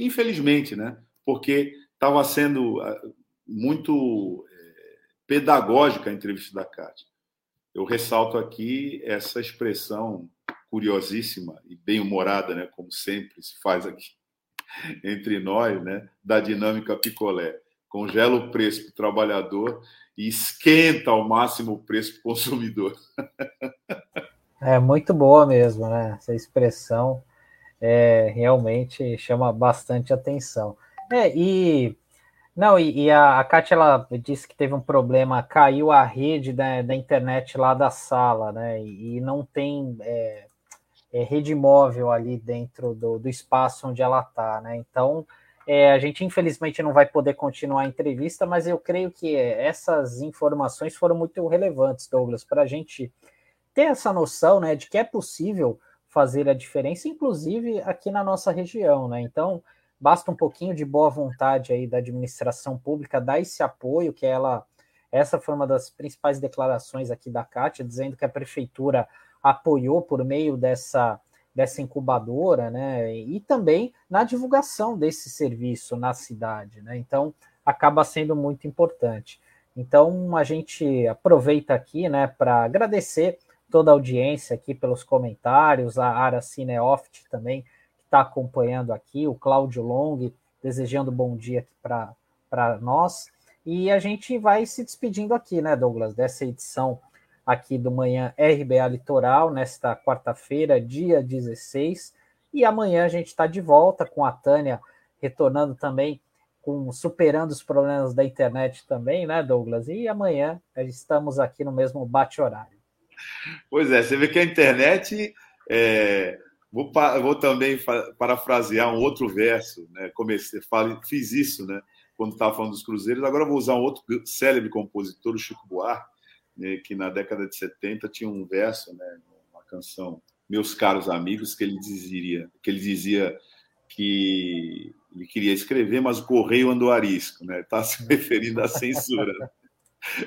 Infelizmente, né? Porque estava sendo ah, muito é, pedagógica a entrevista da Kátia eu ressalto aqui essa expressão curiosíssima e bem-humorada, né, como sempre se faz aqui entre nós, né, da dinâmica picolé. Congela o preço para o trabalhador e esquenta ao máximo o preço para o consumidor. É muito boa mesmo, né? Essa expressão é, realmente chama bastante atenção. É, e não, e, e a, a Kátia, ela disse que teve um problema, caiu a rede da, da internet lá da sala, né? E, e não tem é, é, rede móvel ali dentro do, do espaço onde ela está, né? Então, é, a gente infelizmente não vai poder continuar a entrevista, mas eu creio que essas informações foram muito relevantes, Douglas, para a gente ter essa noção, né, de que é possível fazer a diferença, inclusive aqui na nossa região, né? Então, basta um pouquinho de boa vontade aí da administração pública, dar esse apoio, que ela, essa foi uma das principais declarações aqui da Cátia, dizendo que a prefeitura apoiou por meio dessa dessa incubadora, né? E também na divulgação desse serviço na cidade, né? Então acaba sendo muito importante. Então a gente aproveita aqui, né, para agradecer toda a audiência aqui pelos comentários, a Ara Cineoft também está acompanhando aqui, o Cláudio Long desejando bom dia aqui para nós. E a gente vai se despedindo aqui, né, Douglas, dessa edição aqui do Manhã RBA Litoral, nesta quarta-feira, dia 16. E amanhã a gente está de volta com a Tânia retornando também, com superando os problemas da internet também, né, Douglas? E amanhã estamos aqui no mesmo bate-horário. Pois é, você vê que a internet. É, vou, vou, também parafrasear um outro verso, né? Comecei, fiz isso, né? Quando estava falando dos cruzeiros. Agora vou usar um outro célebre compositor, o Chico Buarque, né, que na década de 70 tinha um verso, né, uma canção, Meus Caros Amigos, que ele dizia que, ele dizia que ele queria escrever, mas o correio andou arisco, né? Está se referindo à censura.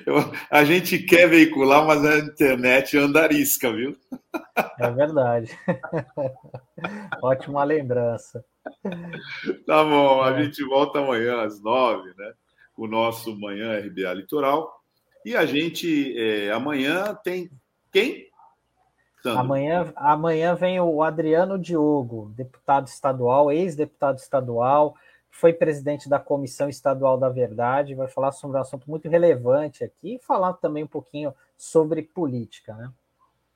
Eu, a gente quer veicular, mas a internet anda arisca, viu? É verdade. Ótima lembrança. Tá bom, a é. gente volta amanhã às nove, né? O nosso Manhã RBA Litoral. E a gente, é, amanhã tem quem? Amanhã, amanhã vem o Adriano Diogo, deputado estadual, ex-deputado estadual, foi presidente da Comissão Estadual da Verdade, vai falar sobre um assunto muito relevante aqui e falar também um pouquinho sobre política, né?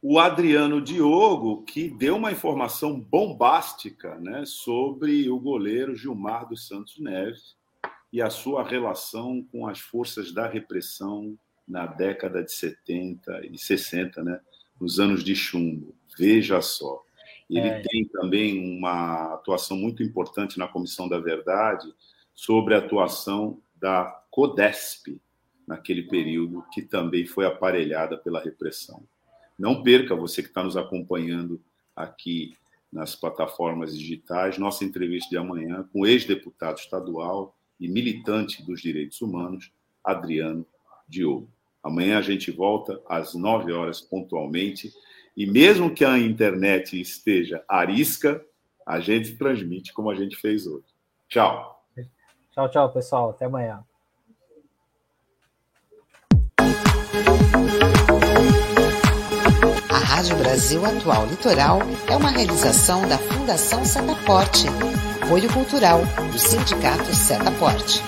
O Adriano Diogo, que deu uma informação bombástica né, sobre o goleiro Gilmar dos Santos Neves e a sua relação com as forças da repressão na década de 70 e 60, né? nos anos de chumbo. Veja só. Ele é. tem também uma atuação muito importante na Comissão da Verdade sobre a atuação da CODESP naquele período, que também foi aparelhada pela repressão. Não perca, você que está nos acompanhando aqui nas plataformas digitais, nossa entrevista de amanhã com o ex-deputado estadual e militante dos direitos humanos, Adriano Diogo. Amanhã a gente volta às 9 horas pontualmente. E mesmo que a internet esteja arisca, a gente transmite como a gente fez hoje. Tchau. Tchau, tchau, pessoal. Até amanhã. A Rádio Brasil Atual Litoral é uma realização da Fundação Setaporte, apoio cultural do Sindicato Setaporte.